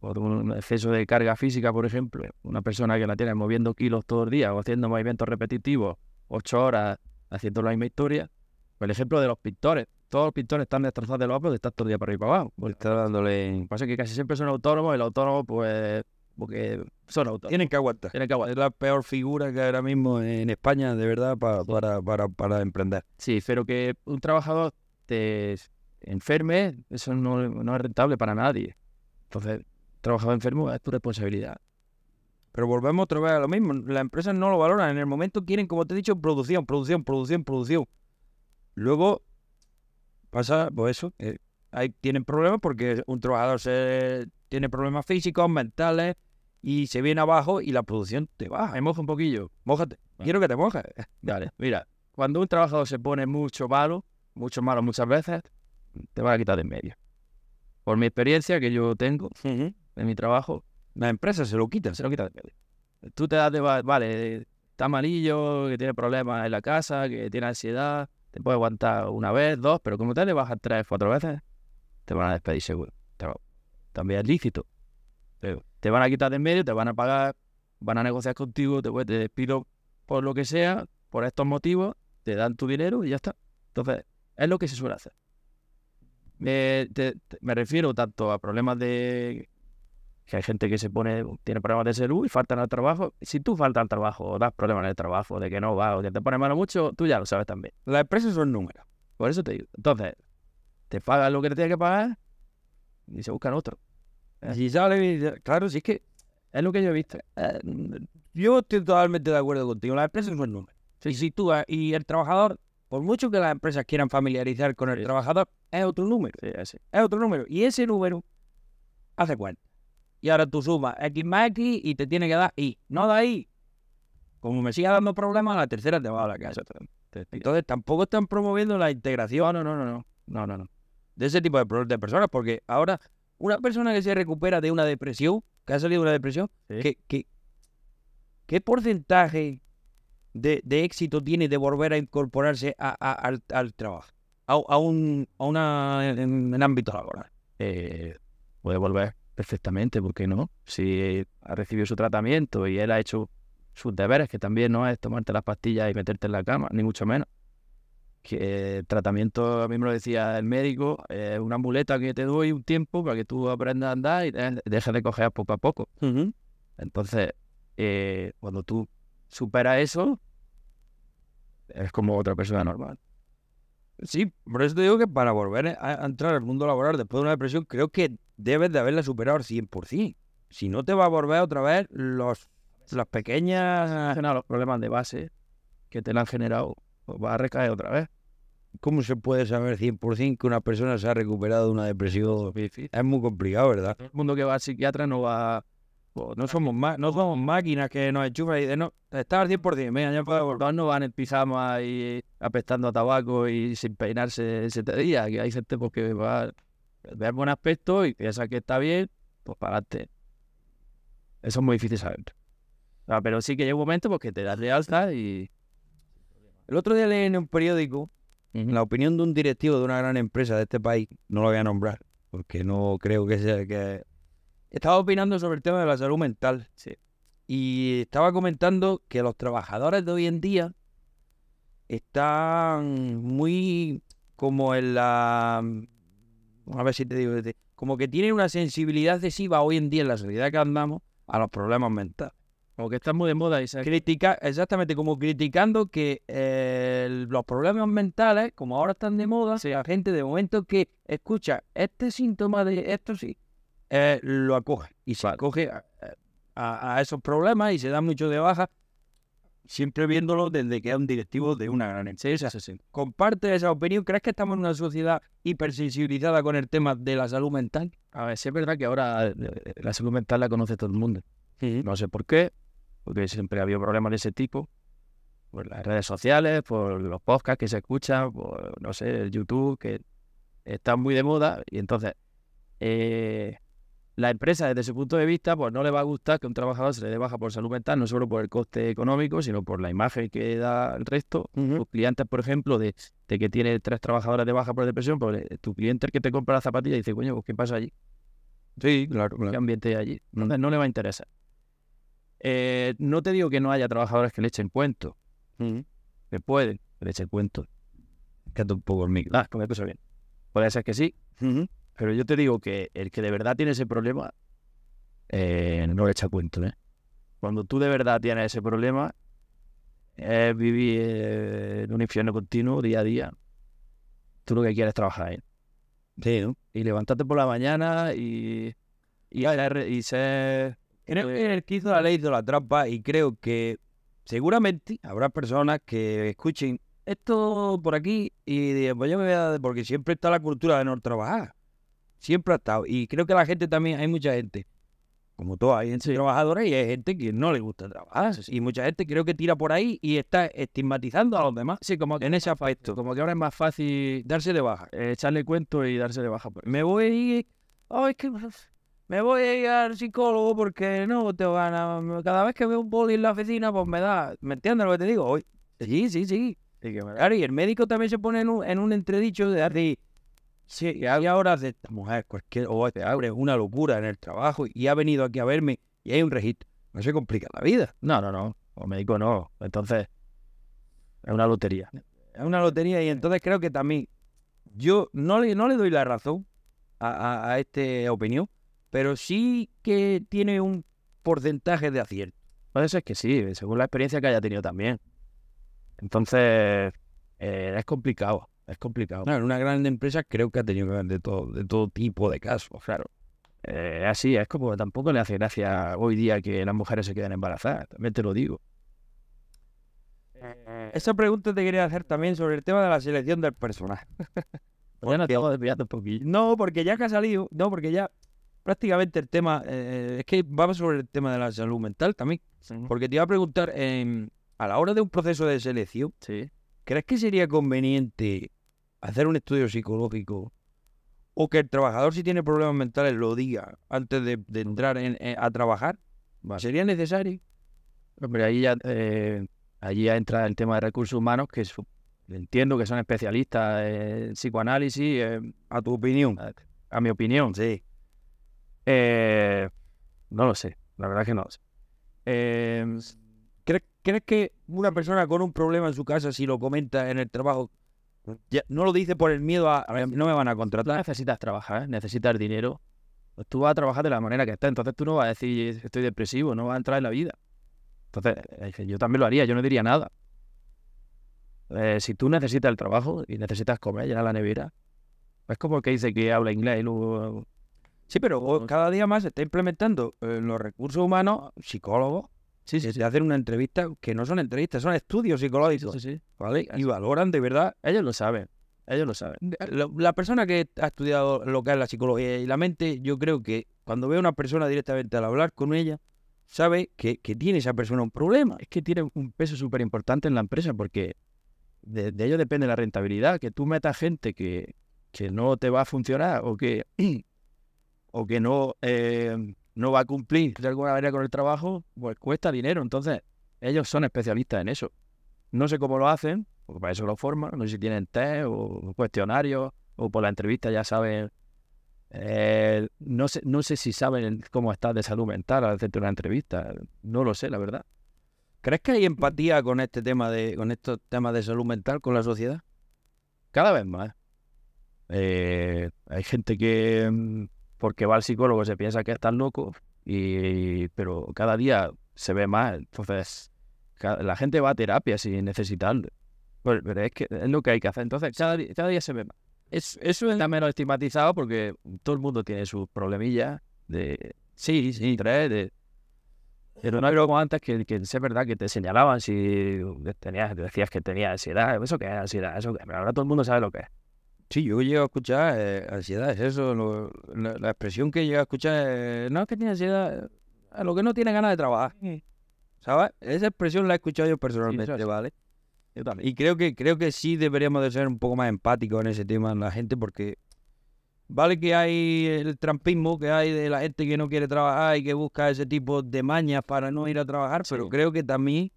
por un exceso de carga física, por ejemplo, una persona que la tiene moviendo kilos todo el día o haciendo movimientos repetitivos, ocho horas haciendo la misma historia. Por el ejemplo de los pintores. Todos los pintores están destrozados de los de estar todo el día para arriba y para abajo. Porque está dándole... Pasa que casi siempre son autónomos y el autónomo, pues, porque son autónomos. Tienen que aguantar. Tienen que aguantar. Es la peor figura que ahora mismo en España, de verdad, para, para, para, para emprender. Sí, pero que un trabajador te enferme, eso no, no es rentable para nadie. Entonces, trabajador enfermo es tu responsabilidad. Pero volvemos otra vez a lo mismo. Las empresas no lo valoran. En el momento quieren, como te he dicho, producción, producción, producción, producción. Luego pasa, pues eso, ahí tienen problemas porque un trabajador se, tiene problemas físicos, mentales y se viene abajo y la producción te baja. Moja un poquillo. Mójate. Quiero que te mojes. Dale, mira, cuando un trabajador se pone mucho malo, mucho malo muchas veces, te van a quitar de en medio. Por mi experiencia que yo tengo, en mi trabajo, la empresa se lo quita, se lo quita de medio. Tú te das de, vale, está malillo, que tiene problemas en la casa, que tiene ansiedad, te puede aguantar una vez, dos, pero como te le bajas tres, cuatro veces, te van a despedir seguro. También es lícito. Te van a quitar de en medio, te van a pagar, van a negociar contigo, te, despido por lo que sea, por estos motivos, te dan tu dinero y ya está. Entonces, es lo que se suele hacer. me refiero tanto a problemas de que hay gente que se pone, tiene problemas de salud y faltan al trabajo. Si tú faltas al trabajo o das problemas en el trabajo, de que no va o que te pone malo mucho, tú ya lo sabes también. Las empresas son números. Por eso te digo. Entonces, te pagan lo que te tienes que pagar y se buscan otro. Y sale, claro, si es que es lo que yo he visto. Eh, yo estoy totalmente de acuerdo contigo. Las empresas son números. Y si tú y el trabajador, por mucho que las empresas quieran familiarizar con el trabajador, es otro número. es otro número. Y ese número hace cuenta y ahora tú sumas X más X y te tiene que dar Y. No da Y. Como me siga dando problemas, la tercera te va a la casa. Entonces tampoco están promoviendo la integración. No, no, no, no. No, no, no. De ese tipo de, de personas, porque ahora una persona que se recupera de una depresión, que ha salido de una depresión, ¿qué, qué, porcentaje de, éxito tiene de volver a incorporarse al, trabajo, a, un a una, en, ámbito laboral? Eh, puede volver perfectamente, ¿por qué no? Si ha recibido su tratamiento y él ha hecho sus deberes, que también no es tomarte las pastillas y meterte en la cama, ni mucho menos. Que el tratamiento, a mí me lo decía el médico, es una muleta que te doy un tiempo para que tú aprendas a andar y dejes de coger poco a poco. Entonces, eh, cuando tú superas eso, es como otra persona normal. Sí, por eso te digo que para volver a entrar al mundo laboral después de una depresión, creo que debes de haberla superado al 100%. Si no te va a volver otra vez los, las pequeñas... Los problemas de base que te la han generado, pues va a recaer otra vez. ¿Cómo se puede saber 100% que una persona se ha recuperado de una depresión? Es muy complicado, ¿verdad? Todo el mundo que va al psiquiatra no va... Pues, no somos no somos máquinas que nos enchufan y dicen, no, está al 100%, venga, ya puedo volver. No van en pijama y apestando a tabaco y sin peinarse ese día, que hay gente porque pues, va ver buen aspecto y piensa que está bien, pues para adelante. Eso es muy difícil saber. pero sí que llega un momento porque te das de alta y... El otro día leí en un periódico la opinión de un directivo de una gran empresa de este país, no lo voy a nombrar, porque no creo que sea que... Estaba opinando sobre el tema de la salud mental. Sí. Y estaba comentando que los trabajadores de hoy en día están muy como en la a ver si te digo, como que tienen una sensibilidad excesiva hoy en día en la sociedad que andamos a los problemas mentales. Como que está muy de moda se... Critica, exactamente, como criticando que eh, los problemas mentales, como ahora están de moda, la gente de momento que escucha este síntoma de esto sí, eh, lo acoge y se acoge a, a- a esos problemas y se da mucho de baja, siempre viéndolo desde que es un directivo de una gran empresa. ¿Comparte esa opinión? ¿Crees que estamos en una sociedad hipersensibilizada con el tema de la salud mental? A ver, sí es verdad que ahora eh, la salud mental la conoce todo el mundo. No sé por qué, porque siempre ha habido problemas de ese tipo. Por las redes sociales, por los podcasts que se escuchan, por, no sé, el YouTube, que están muy de moda. Y entonces, eh, la empresa, desde su punto de vista, pues no le va a gustar que un trabajador se le dé baja por salud mental, no solo por el coste económico, sino por la imagen que da el resto. Tus clientes, por ejemplo, de, de que tiene tres trabajadoras de baja por depresión, pues eh, tu cliente el que te compra la zapatilla dice, coño, pues, ¿qué pasa allí? Sí, claro, ¿Qué ambiente hay allí? Entonces no le va a interesar. Eh, no te digo que no haya trabajadores que le echen cuentos, que pueden que le echen cuentos. Queda un poco el micro. Ah, con eso bien. Puede ser que sí, pero yo te digo que el que de verdad tiene ese problema eh, no le echa cuentos. ¿eh? Cuando tú de verdad tienes ese problema, es vivir eh, en un infierno continuo día a día. Tú lo que quieres es trabajar ahí. Sí, ¿no? Y levantarte por la mañana y, y, y ser Creo Pues- que el que hizo la ley hizo la trampa y creo que seguramente habrá personas que escuchen esto por aquí y digan, pues yo me voy a dar, porque siempre está la cultura de no trabajar. Siempre ha estado. Y creo que la gente también, hay mucha gente, como toda, hay gente trabajadora y hay gente que no le gusta trabajar. Y mucha gente creo que tira por ahí y está estigmatizando a los demás. Sí, como en ese aspecto. Como que ahora es más fácil Darse de baja. eh, echarle cuento y darse de baja. Por... Me voy ir. Ay, es que me voy a ir al psicólogo porque no te van a. Cada vez que veo un boli en la oficina, pues me da. ¿Me entiendes lo que te digo? Hoy. Sí, sí, sí. Y Claro, y el médico también se pone en un, en un entredicho de decir. Sí, y ahora de esta mujer, cualquier. O este hombre es una locura en el trabajo y ha venido aquí a verme y hay un registro. No se complica la vida. No, no, no. O médico no. Entonces, es una lotería. Es una lotería y entonces creo que también yo no le, no le doy la razón a, a, a esta opinión, pero sí que tiene un porcentaje de acierto. Puede ser que sí, según la experiencia que haya tenido también. Entonces, eh, es complicado. Es complicado. Claro, en una gran empresa creo que ha tenido que ver de todo, de todo tipo de casos. Claro. Eh, así, es como tampoco le hace gracia hoy día que las mujeres se queden embarazadas. También te lo digo. Esa pregunta te quería hacer también sobre el tema de la selección del personal. Pues ya estamos desviando un poquillo. No, porque ya que ha salido, no, porque ya prácticamente el tema, eh, es que vamos sobre el tema de la salud mental también. Porque te iba a preguntar, em, a la hora de un proceso de selección, Sí. ¿crees que sería conveniente hacer un estudio psicológico o que el trabajador si tiene problemas mentales lo diga antes de, de entrar en- en- a trabajar? Vale. ¿Sería necesario? Hombre, ahí ya, eh, allí ya entra el tema de recursos humanos, que su- entiendo que son especialistas en psicoanálisis, eh, A tu opinión. a, a mi opinión. Sí. Eh, no lo sé, la verdad que no lo sé. Eh, ¿Crees, que una persona con un problema en su casa, si lo comenta en el trabajo, ya no lo dice por el miedo a, no me van a contratar? necesitas trabajar, necesitas dinero. Pues tú vas a trabajar de la manera que estés, entonces tú no vas a decir estoy depresivo, no vas a entrar en la vida. Entonces, eh, yo también lo haría, yo no diría nada. Eh, si tú necesitas el trabajo y necesitas comer, llenar la nevera, es como el que dice que habla inglés y luego... Sí, pero cada día más se está implementando en los recursos humanos psicólogos Sí, que se hacen una entrevista que no son entrevistas, son estudios psicológicos, sí, sí. ¿vale? Y valoran de verdad. Ellos lo saben, ellos lo saben. La, la persona que ha estudiado lo que es la psicología y la mente, yo creo que cuando ve a una persona directamente al hablar con ella, sabe que, que tiene esa persona un problema. Es que tiene un peso súper importante en la empresa porque de, de ello depende la rentabilidad. Que tú metas gente que, que no te va a funcionar o que, o que no, eh, no va a cumplir de alguna manera con el trabajo, pues cuesta dinero. Entonces, ellos son especialistas en eso. No sé cómo lo hacen, porque para eso lo forman. No sé si tienen test o cuestionarios o por la entrevista ya saben. eh, no, sé, no sé si saben cómo estás de salud mental al hacerte una entrevista. No lo sé, la verdad. ¿Crees que hay empatía con este tema de, con estos temas de salud mental con la sociedad? Cada vez más. Eh, hay gente que mm, porque va al psicólogo se piensa que estás loco, y, pero cada día se ve más. Entonces, la gente va a terapia sin necesitarlo. Pero, es que es lo que hay que hacer. Entonces, cada, día se ve más. Es, eso está menos estigmatizado porque todo el mundo tiene sus problemillas de sí, sí, estrés, de... Pero no es como antes que, que es verdad que te señalaban si tenías, decías que tenías ansiedad. ¿Eso qué es ansiedad? ¿Eso qué es? Pero ahora todo el mundo sabe lo que es. Sí, yo llego a escuchar eh, ansiedad, es eso, lo- la, la expresión que llega a escuchar es, no es que tiene ansiedad, a lo que no tiene ganas de trabajar, ¿sabes? Esa expresión la he escuchado yo personalmente, sí. ¿vale? Yo también. Y creo que, creo que sí deberíamos de ser un poco más empáticos en ese tema en la gente porque vale que hay el trampismo que hay de la gente que no quiere trabajar y que busca ese tipo de mañas para no ir a trabajar, pero creo que también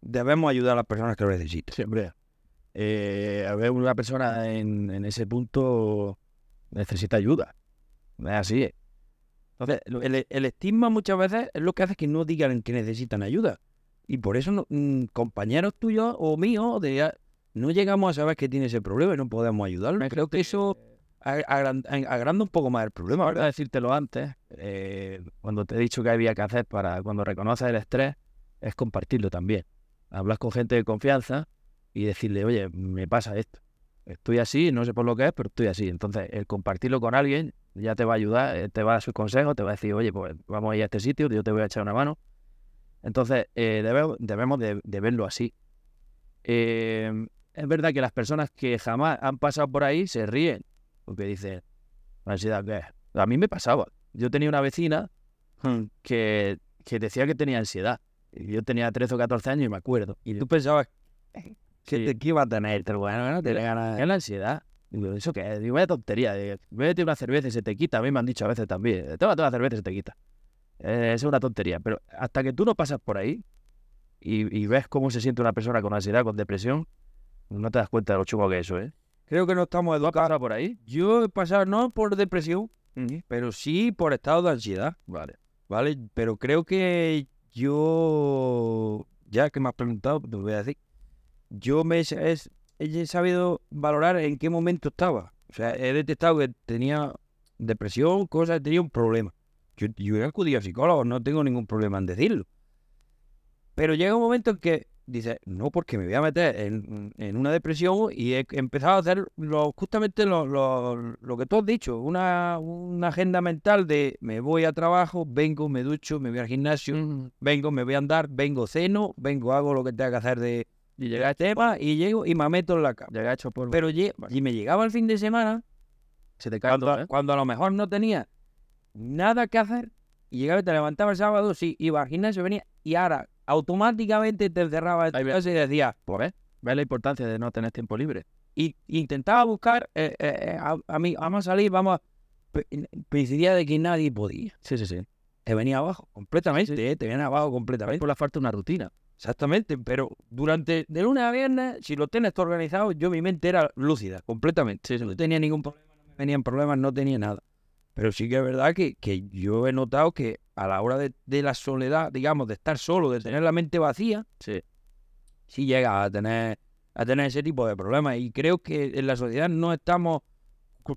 debemos ayudar a las personas que lo necesitan. Siempre. Eh, a ver, una persona en, en ese punto necesita ayuda. Es así. Entonces, lo- el, el estigma muchas veces es lo que hace que no digan que necesitan ayuda. Y por eso no- mm, compañeros tuyos o míos de, no llegamos a saber que tiene ese problema y no podemos ayudarlo. Creo que eso agranda un poco más el problema, ¿verdad? decírtelo antes, eh, cuando te he dicho que había que hacer para cuando reconoces el estrés, es compartirlo también. Hablas con gente de confianza y decirle, oye, me pasa esto. Estoy así, no sé por lo que es, pero estoy así. Entonces, el compartirlo con alguien ya te va a ayudar, eh, te va a dar sus consejos, te va a decir, oye, pues vamos a ir a este sitio, yo te voy a echar una mano. Entonces, eh, debe- debemos de, de verlo así. Eh, es verdad que las personas que jamás han pasado por ahí se ríen, porque dicen, ansiedad, ¿qué es? A mí me pasaba. Yo tenía una vecina que, que decía que tenía ansiedad. Yo tenía 13 o 14 años y me acuerdo. Y tú pensabas que, Sí. iba a tener, pero bueno, no tiene ganas. ¿Qué es la ansiedad? Digo, ¿eso qué es? Digo, vaya tontería. Digo, Bébete una cerveza y se te quita. A mí me han dicho a veces también. Tómate una cerveza y se te quita. Eh, es una tontería. Pero hasta que tú no pasas por ahí y, y ves cómo se siente una persona con ansiedad, con depresión, no te das cuenta de lo chungo que es eso, ¿eh? Creo que no estamos ¿Tú has educados. pasado por ahí? Yo he pasado no por depresión, pero sí por estado de ansiedad. Vale. ¿vale? Pero creo que yo, ya que me has preguntado, te voy a decir, yo me he, es- he sabido valorar en qué momento estaba. O sea, he detectado que tenía depresión, cosas, tenía un problema. Yo, yo he acudido a psicólogos, no tengo ningún problema en decirlo. Pero llega un momento en que dices, no, porque me voy a meter en, en una depresión y he empezado a hacer lo, justamente lo, lo- lo que tú has dicho, una, una agenda mental de me voy a trabajo, vengo, me ducho, me voy al gimnasio, vengo, me voy a andar, vengo, ceno, vengo, hago lo que tenga que hacer de, Y llega, este tema y llego y me meto en la cama. llega hecho por... Pero y me llegaba el fin de semana, se te cae cuando, todo, ¿eh? cuando a lo mejor no tenía nada que hacer, y llegaba y te levantaba el sábado, sí, iba al gimnasio, venía, y ahora automáticamente te encerraba en tu Ahí ve- casa y decía, Pues ves, ves la importancia de no tener tiempo libre. y intentaba buscar, eh, eh, eh, a, a mí, vamos a salir, vamos a... Coincidía de que nadie podía. Sí, sí, sí. Te venía abajo, completamente, eh, te venía abajo completamente. por la falta de una rutina. Exactamente, pero durante, de lunes a viernes, si lo tienes todo organizado, yo mi mente era lúcida, completamente. No tenía ningún problema, no me venían problemas, no tenía nada. Pero sí que es verdad que, que yo he notado que a la hora de, de la soledad, digamos, de estar solo, de tener la mente vacía, Sí. sí llega a tener, a tener ese tipo de problemas. Y creo que en la sociedad no estamos,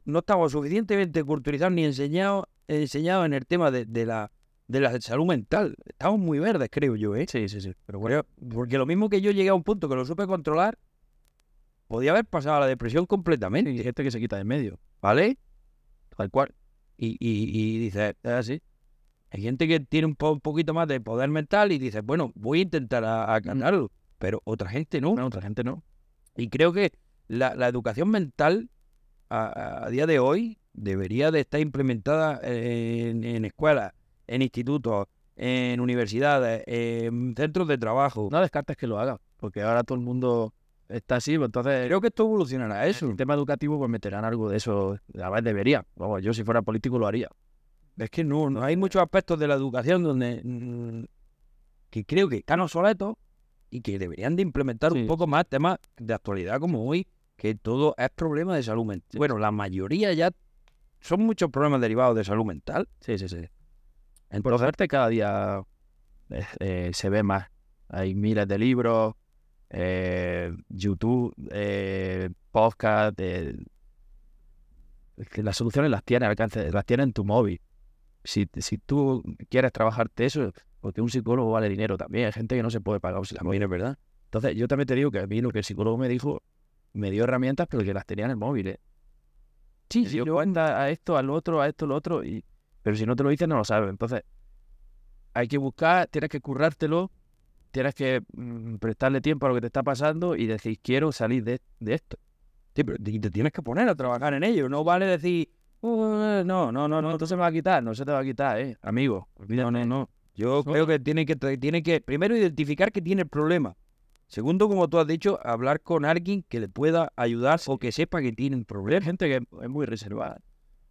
no estamos suficientemente culturizados ni enseñados, enseñados en el tema de, de la, de la salud mental. Estamos muy verdes, creo yo, ¿eh? Sí, sí, sí. Pero bueno, porque lo mismo que yo llegué a un punto que lo supe controlar, podía haber pasado a la depresión completamente, hay gente que se quita de en medio. ¿vale? Tal cual. Y, y, y dices, es así. Hay gente que tiene un, po- un poquito más de poder mental y dices, bueno, voy a intentar a, a ganarlo, pero otra gente no. Otra gente no. Y creo que la, la educación mental a, a día de hoy debería de estar implementada en, en escuelas, en institutos, en universidades, en centros de trabajo. No descartes que lo haga, porque ahora todo el mundo está así, pues entonces Creo que esto evolucionará a eso. el tema educativo pues meterán algo de eso. A ver, debería. Vamos, yo si fuera político lo haría. Es que no, no hay muchos aspectos de la educación donde mm, que creo que están obsoletos y que deberían de implementar Sí, un poco más temas de actualidad como hoy, que todo es problema de salud mental. Sí. Bueno, la mayoría ya son muchos problemas derivados de salud mental. Sí, sí, sí. Por Entonces, suerte cada día eh, se ve más. Hay miles de libros, eh, YouTube, eh, podcast. las soluciones las tienes al alcance, las tienes en tu móvil. Si, si tú quieres trabajarte eso, Porque un psicólogo vale dinero también. Hay gente que no se puede pagar un psicólogo. También es verdad. Entonces, yo también te digo que a mí lo que el psicólogo me dijo, me dio herramientas, pero que las tenía en el móvil. Sí, Me dio cuenta a esto, al otro, a esto, a lo otro. Y... Pero si no te lo dices, no lo sabes. Entonces, hay que buscar, tienes que currártelo, tienes que mm, prestarle tiempo a lo que te está pasando y decir, quiero salir de, de esto. Sí, pero te, te tienes que poner a trabajar en ello. No vale decir, "Uh, no, no, no, no. Se me va a quitar, no se te va a quitar, ¿eh? Amigo, No, olvídate. no, no. Yo creo que tiene que, tiene que, primero, identificar que tiene el problema. Segundo, como tú has dicho, hablar con alguien que le pueda ayudar o que sepa que tiene un Hay problema. gente que es muy reservada.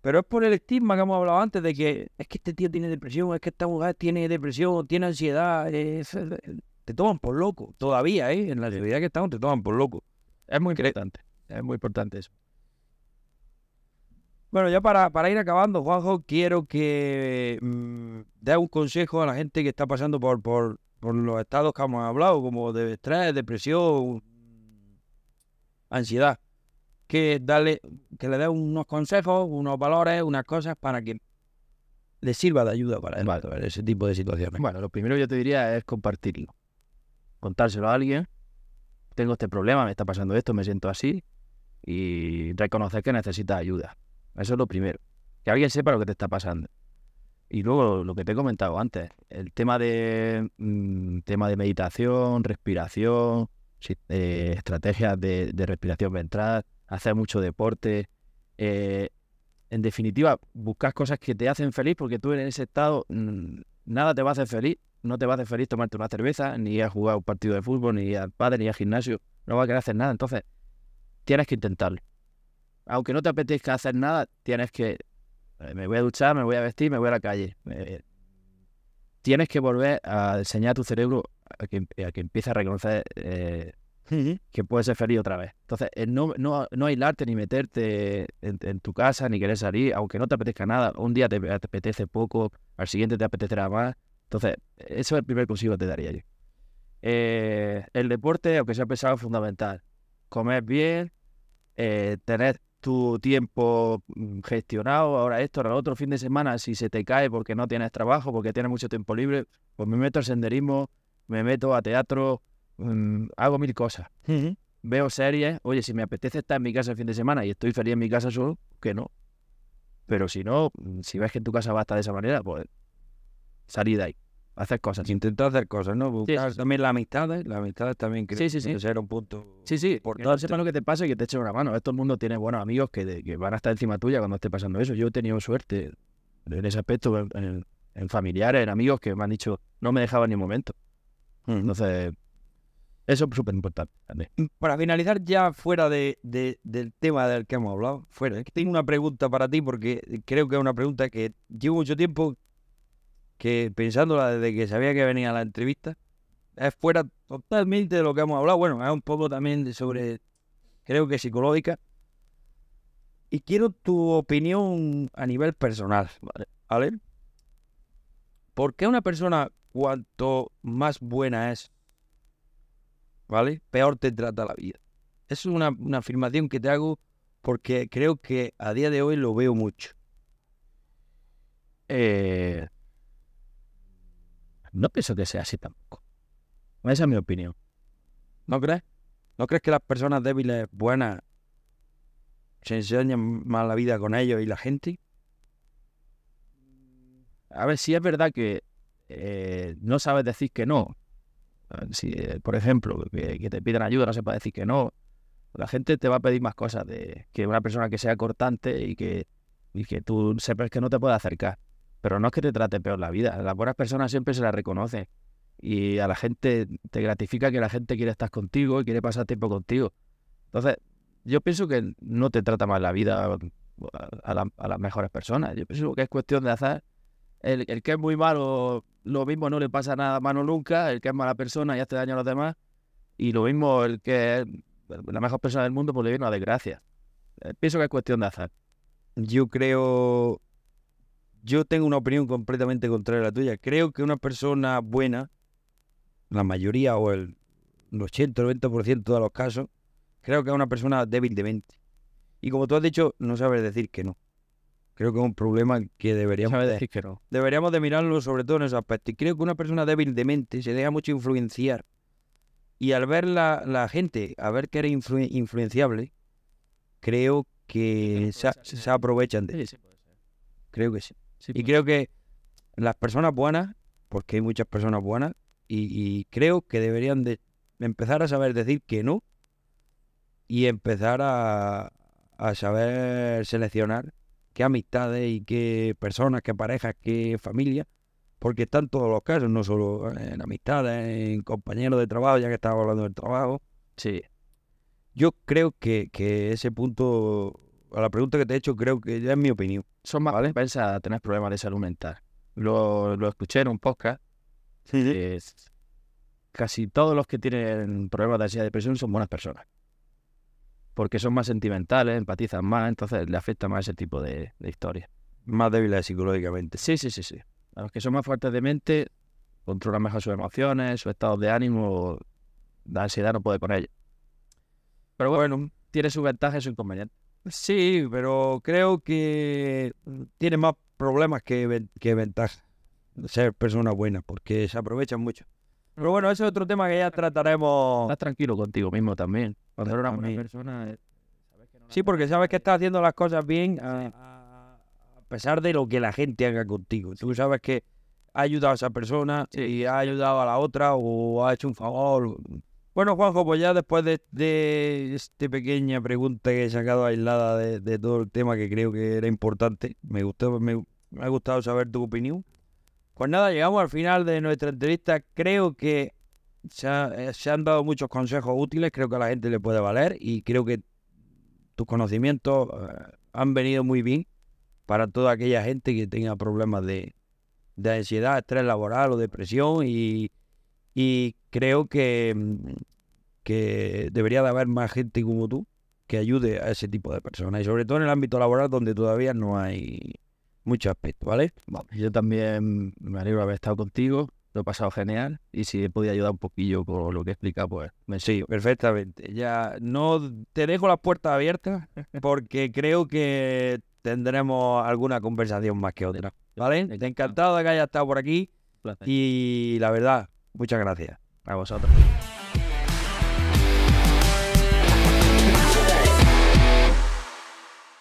Pero es por el estigma que hemos hablado antes de que es que este tío tiene depresión, es que esta mujer tiene depresión, tiene ansiedad. es- te toman por loco. Todavía, ¿eh? En la sociedad que estamos te toman por loco. Es muy importante, es muy importante eso. Bueno, ya para, para ir acabando, Juanjo, quiero que mm, dé un consejo a la gente que está pasando por, por, por los estados que hemos hablado, como de estrés, depresión, ansiedad. Que, darle, que le dé unos consejos, unos valores, unas cosas para que le sirva de ayuda para Vale. esto, ese tipo de situaciones. Bueno, lo primero yo te diría es compartirlo. Contárselo a alguien. Tengo este problema, me está pasando esto, me siento así. Y reconocer que necesitas ayuda. Eso es lo primero. Que alguien sepa lo que te está pasando. Y luego lo que te he comentado antes, el tema de mm, tema de meditación, respiración, eh, estrategias de, de respiración ventral, hacer mucho deporte. eh, en definitiva, buscar cosas que te hacen feliz porque tú en ese estado mm, nada te va a hacer feliz. No te va a hacer feliz tomarte una cerveza, ni a jugar un partido de fútbol, ni al padre, ni al gimnasio. No va a querer hacer nada. Entonces, tienes que intentarlo. Aunque no te apetezca hacer nada, tienes que. eh, Me voy a duchar, me voy a vestir, me voy a la calle. Eh, tienes que volver a enseñar a tu cerebro a que, a que empiece a reconocer eh, que puedes ser feliz otra vez. Entonces, el no, no, no aislarte ni meterte en, tu casa ni querer salir, aunque no te apetezca nada. Un día te, te apetece poco, al siguiente te apetecerá más. Entonces, eso es el primer consejo que te daría yo. Eh, el deporte, aunque sea pesado, es fundamental. Comer bien, eh, tener tu tiempo mm, gestionado, ahora esto, ahora otro, fin de semana, si se te cae porque no tienes trabajo, porque tienes mucho tiempo libre, pues me meto al senderismo, me meto a teatro, mm, hago mil cosas veo series, oye, si me apetece estar en mi casa el fin de semana y estoy feliz en mi casa solo, que no. Pero si no, mm, si ves que en tu casa va a estar de esa manera, pues salir de ahí, hacer cosas. Intentar hacer cosas, ¿no? Buscar sí. también las amistades. Las amistades también creo Sí, sí, que sí. ser un punto Sí, sí, que no sepan lo que te pasa y que te echen una mano. Todo el mundo tiene buenos amigos que, de- que van a estar encima tuya cuando esté pasando eso. Yo he tenido suerte en ese aspecto, en, en- en familiares, en amigos que me han dicho, no me dejaban ni un momento. Entonces, eso es súper importante. también. Para finalizar ya fuera de, de- del tema del que hemos hablado, fuera, es que tengo una pregunta para ti porque creo que es una pregunta que llevo mucho tiempo que pensándola desde que sabía que venía la entrevista, es fuera totalmente de lo que hemos hablado, bueno, es un poco también sobre, creo que psicológica, y quiero tu opinión a nivel personal, ¿vale? ¿Vale? ¿Por qué una persona cuanto más buena es, ¿vale? Peor te trata la vida. Es una, una afirmación que te hago porque creo que a día de hoy lo veo mucho. Eh, no pienso que sea así tampoco. Esa es mi opinión. ¿No crees? ¿No crees que las personas débiles, buenas, se enseñan más la vida con ellos y la gente? A ver, si es verdad que eh, no sabes decir que no. Eh, Si, eh, por ejemplo, que, te piden ayuda, no sepa decir que no. La gente te va a pedir más cosas de que una persona que sea cortante y que, y que tú sepas que no te puede acercar. Pero no es que te trate peor la vida. Las buenas personas siempre se las reconoce. Y a la gente te gratifica que la gente quiere estar contigo y quiere pasar tiempo contigo. Entonces, yo pienso que no te trata mal la vida a, a la- a las mejores personas. Yo pienso que es cuestión de hacer el, el que es muy malo, lo mismo no le pasa nada malo nunca, el que es mala persona y hace daño a los demás, y lo mismo el que es la mejor persona del mundo, pues le viene una desgracia. Eh, Pienso que es cuestión de azar. Yo creo... Yo tengo una opinión completamente contraria a la tuya. Creo que una persona buena, la mayoría o el 80 o 90% de los casos, creo que es una persona débil de mente. Y como tú has dicho, no sabes decir que no. Creo que es un problema que deberíamos Sabe de, decir que no. deberíamos de mirarlo sobre todo en ese aspecto. Y creo que una persona débil de mente se deja mucho influenciar. Y al ver la, la gente, a ver que eres influ- influenciable, creo que se, se aprovechan de Sí, sí, ser. Creo que sí. Sí, Y creo que las personas buenas, porque hay muchas personas buenas, y, y creo que deberían de empezar a saber decir que no y empezar a, a saber seleccionar qué amistades y qué personas, qué parejas, qué familias, porque están todos los casos, no solo en amistades, en compañeros de trabajo, ya que estaba hablando del trabajo. Sí, Yo creo que, que ese punto, a la pregunta que te he hecho, creo que ya es mi opinión. son más propensas a tener problemas de salud mental. Lo, lo escuché en un podcast. que es- casi todos los que tienen problemas de ansiedad y depresión son buenas personas. Porque son más sentimentales, empatizan más, entonces le afecta más ese tipo de, de historias. Más débiles psicológicamente. Sí, sí, sí, sí. A los que son más fuertes de mente, controlan mejor sus emociones, sus estados de ánimo, la ansiedad no puede con. Pero bueno, tiene sus ventajas y sus inconvenientes. Sí, pero creo que tiene más problemas que, que ventajas ser personas buenas, porque se aprovechan mucho. Pero bueno, ese es otro tema que ya trataremos. Estás tranquilo contigo mismo también. Cuando eres una buena persona, eh, Sí, porque sabes que estás haciendo las cosas bien a, a- a pesar de lo que la gente haga contigo. Tú sabes que ha ayudado a esa persona Sí. y ha ayudado a la otra o ha hecho un favor. Bueno, Juanjo, pues ya después de, de esta pequeña pregunta que he sacado aislada de, de todo el tema que creo que era importante, me gustó, me, me ha gustado saber tu opinión. Pues nada, llegamos al final de nuestra entrevista. Creo que se, eh, han dado muchos consejos útiles, creo que a la gente le puede valer y creo que tus conocimientos eh, han venido muy bien para toda aquella gente que tenga problemas de, ansiedad, estrés laboral o depresión y, y creo que, mm, que debería de haber más gente como tú que ayude a ese tipo de personas y sobre todo en el ámbito laboral donde todavía no hay mucho aspecto, ¿vale? Yo también me alegro de haber estado contigo, lo he pasado genial y si he podido ayudar un poquillo con lo que he explicado, pues me Sí, perfectamente. Ya no te dejo las puertas abiertas porque creo que tendremos alguna conversación más que otra. ¿Vale? Encantado de que hayas estado por aquí y la verdad, muchas gracias. A vosotros.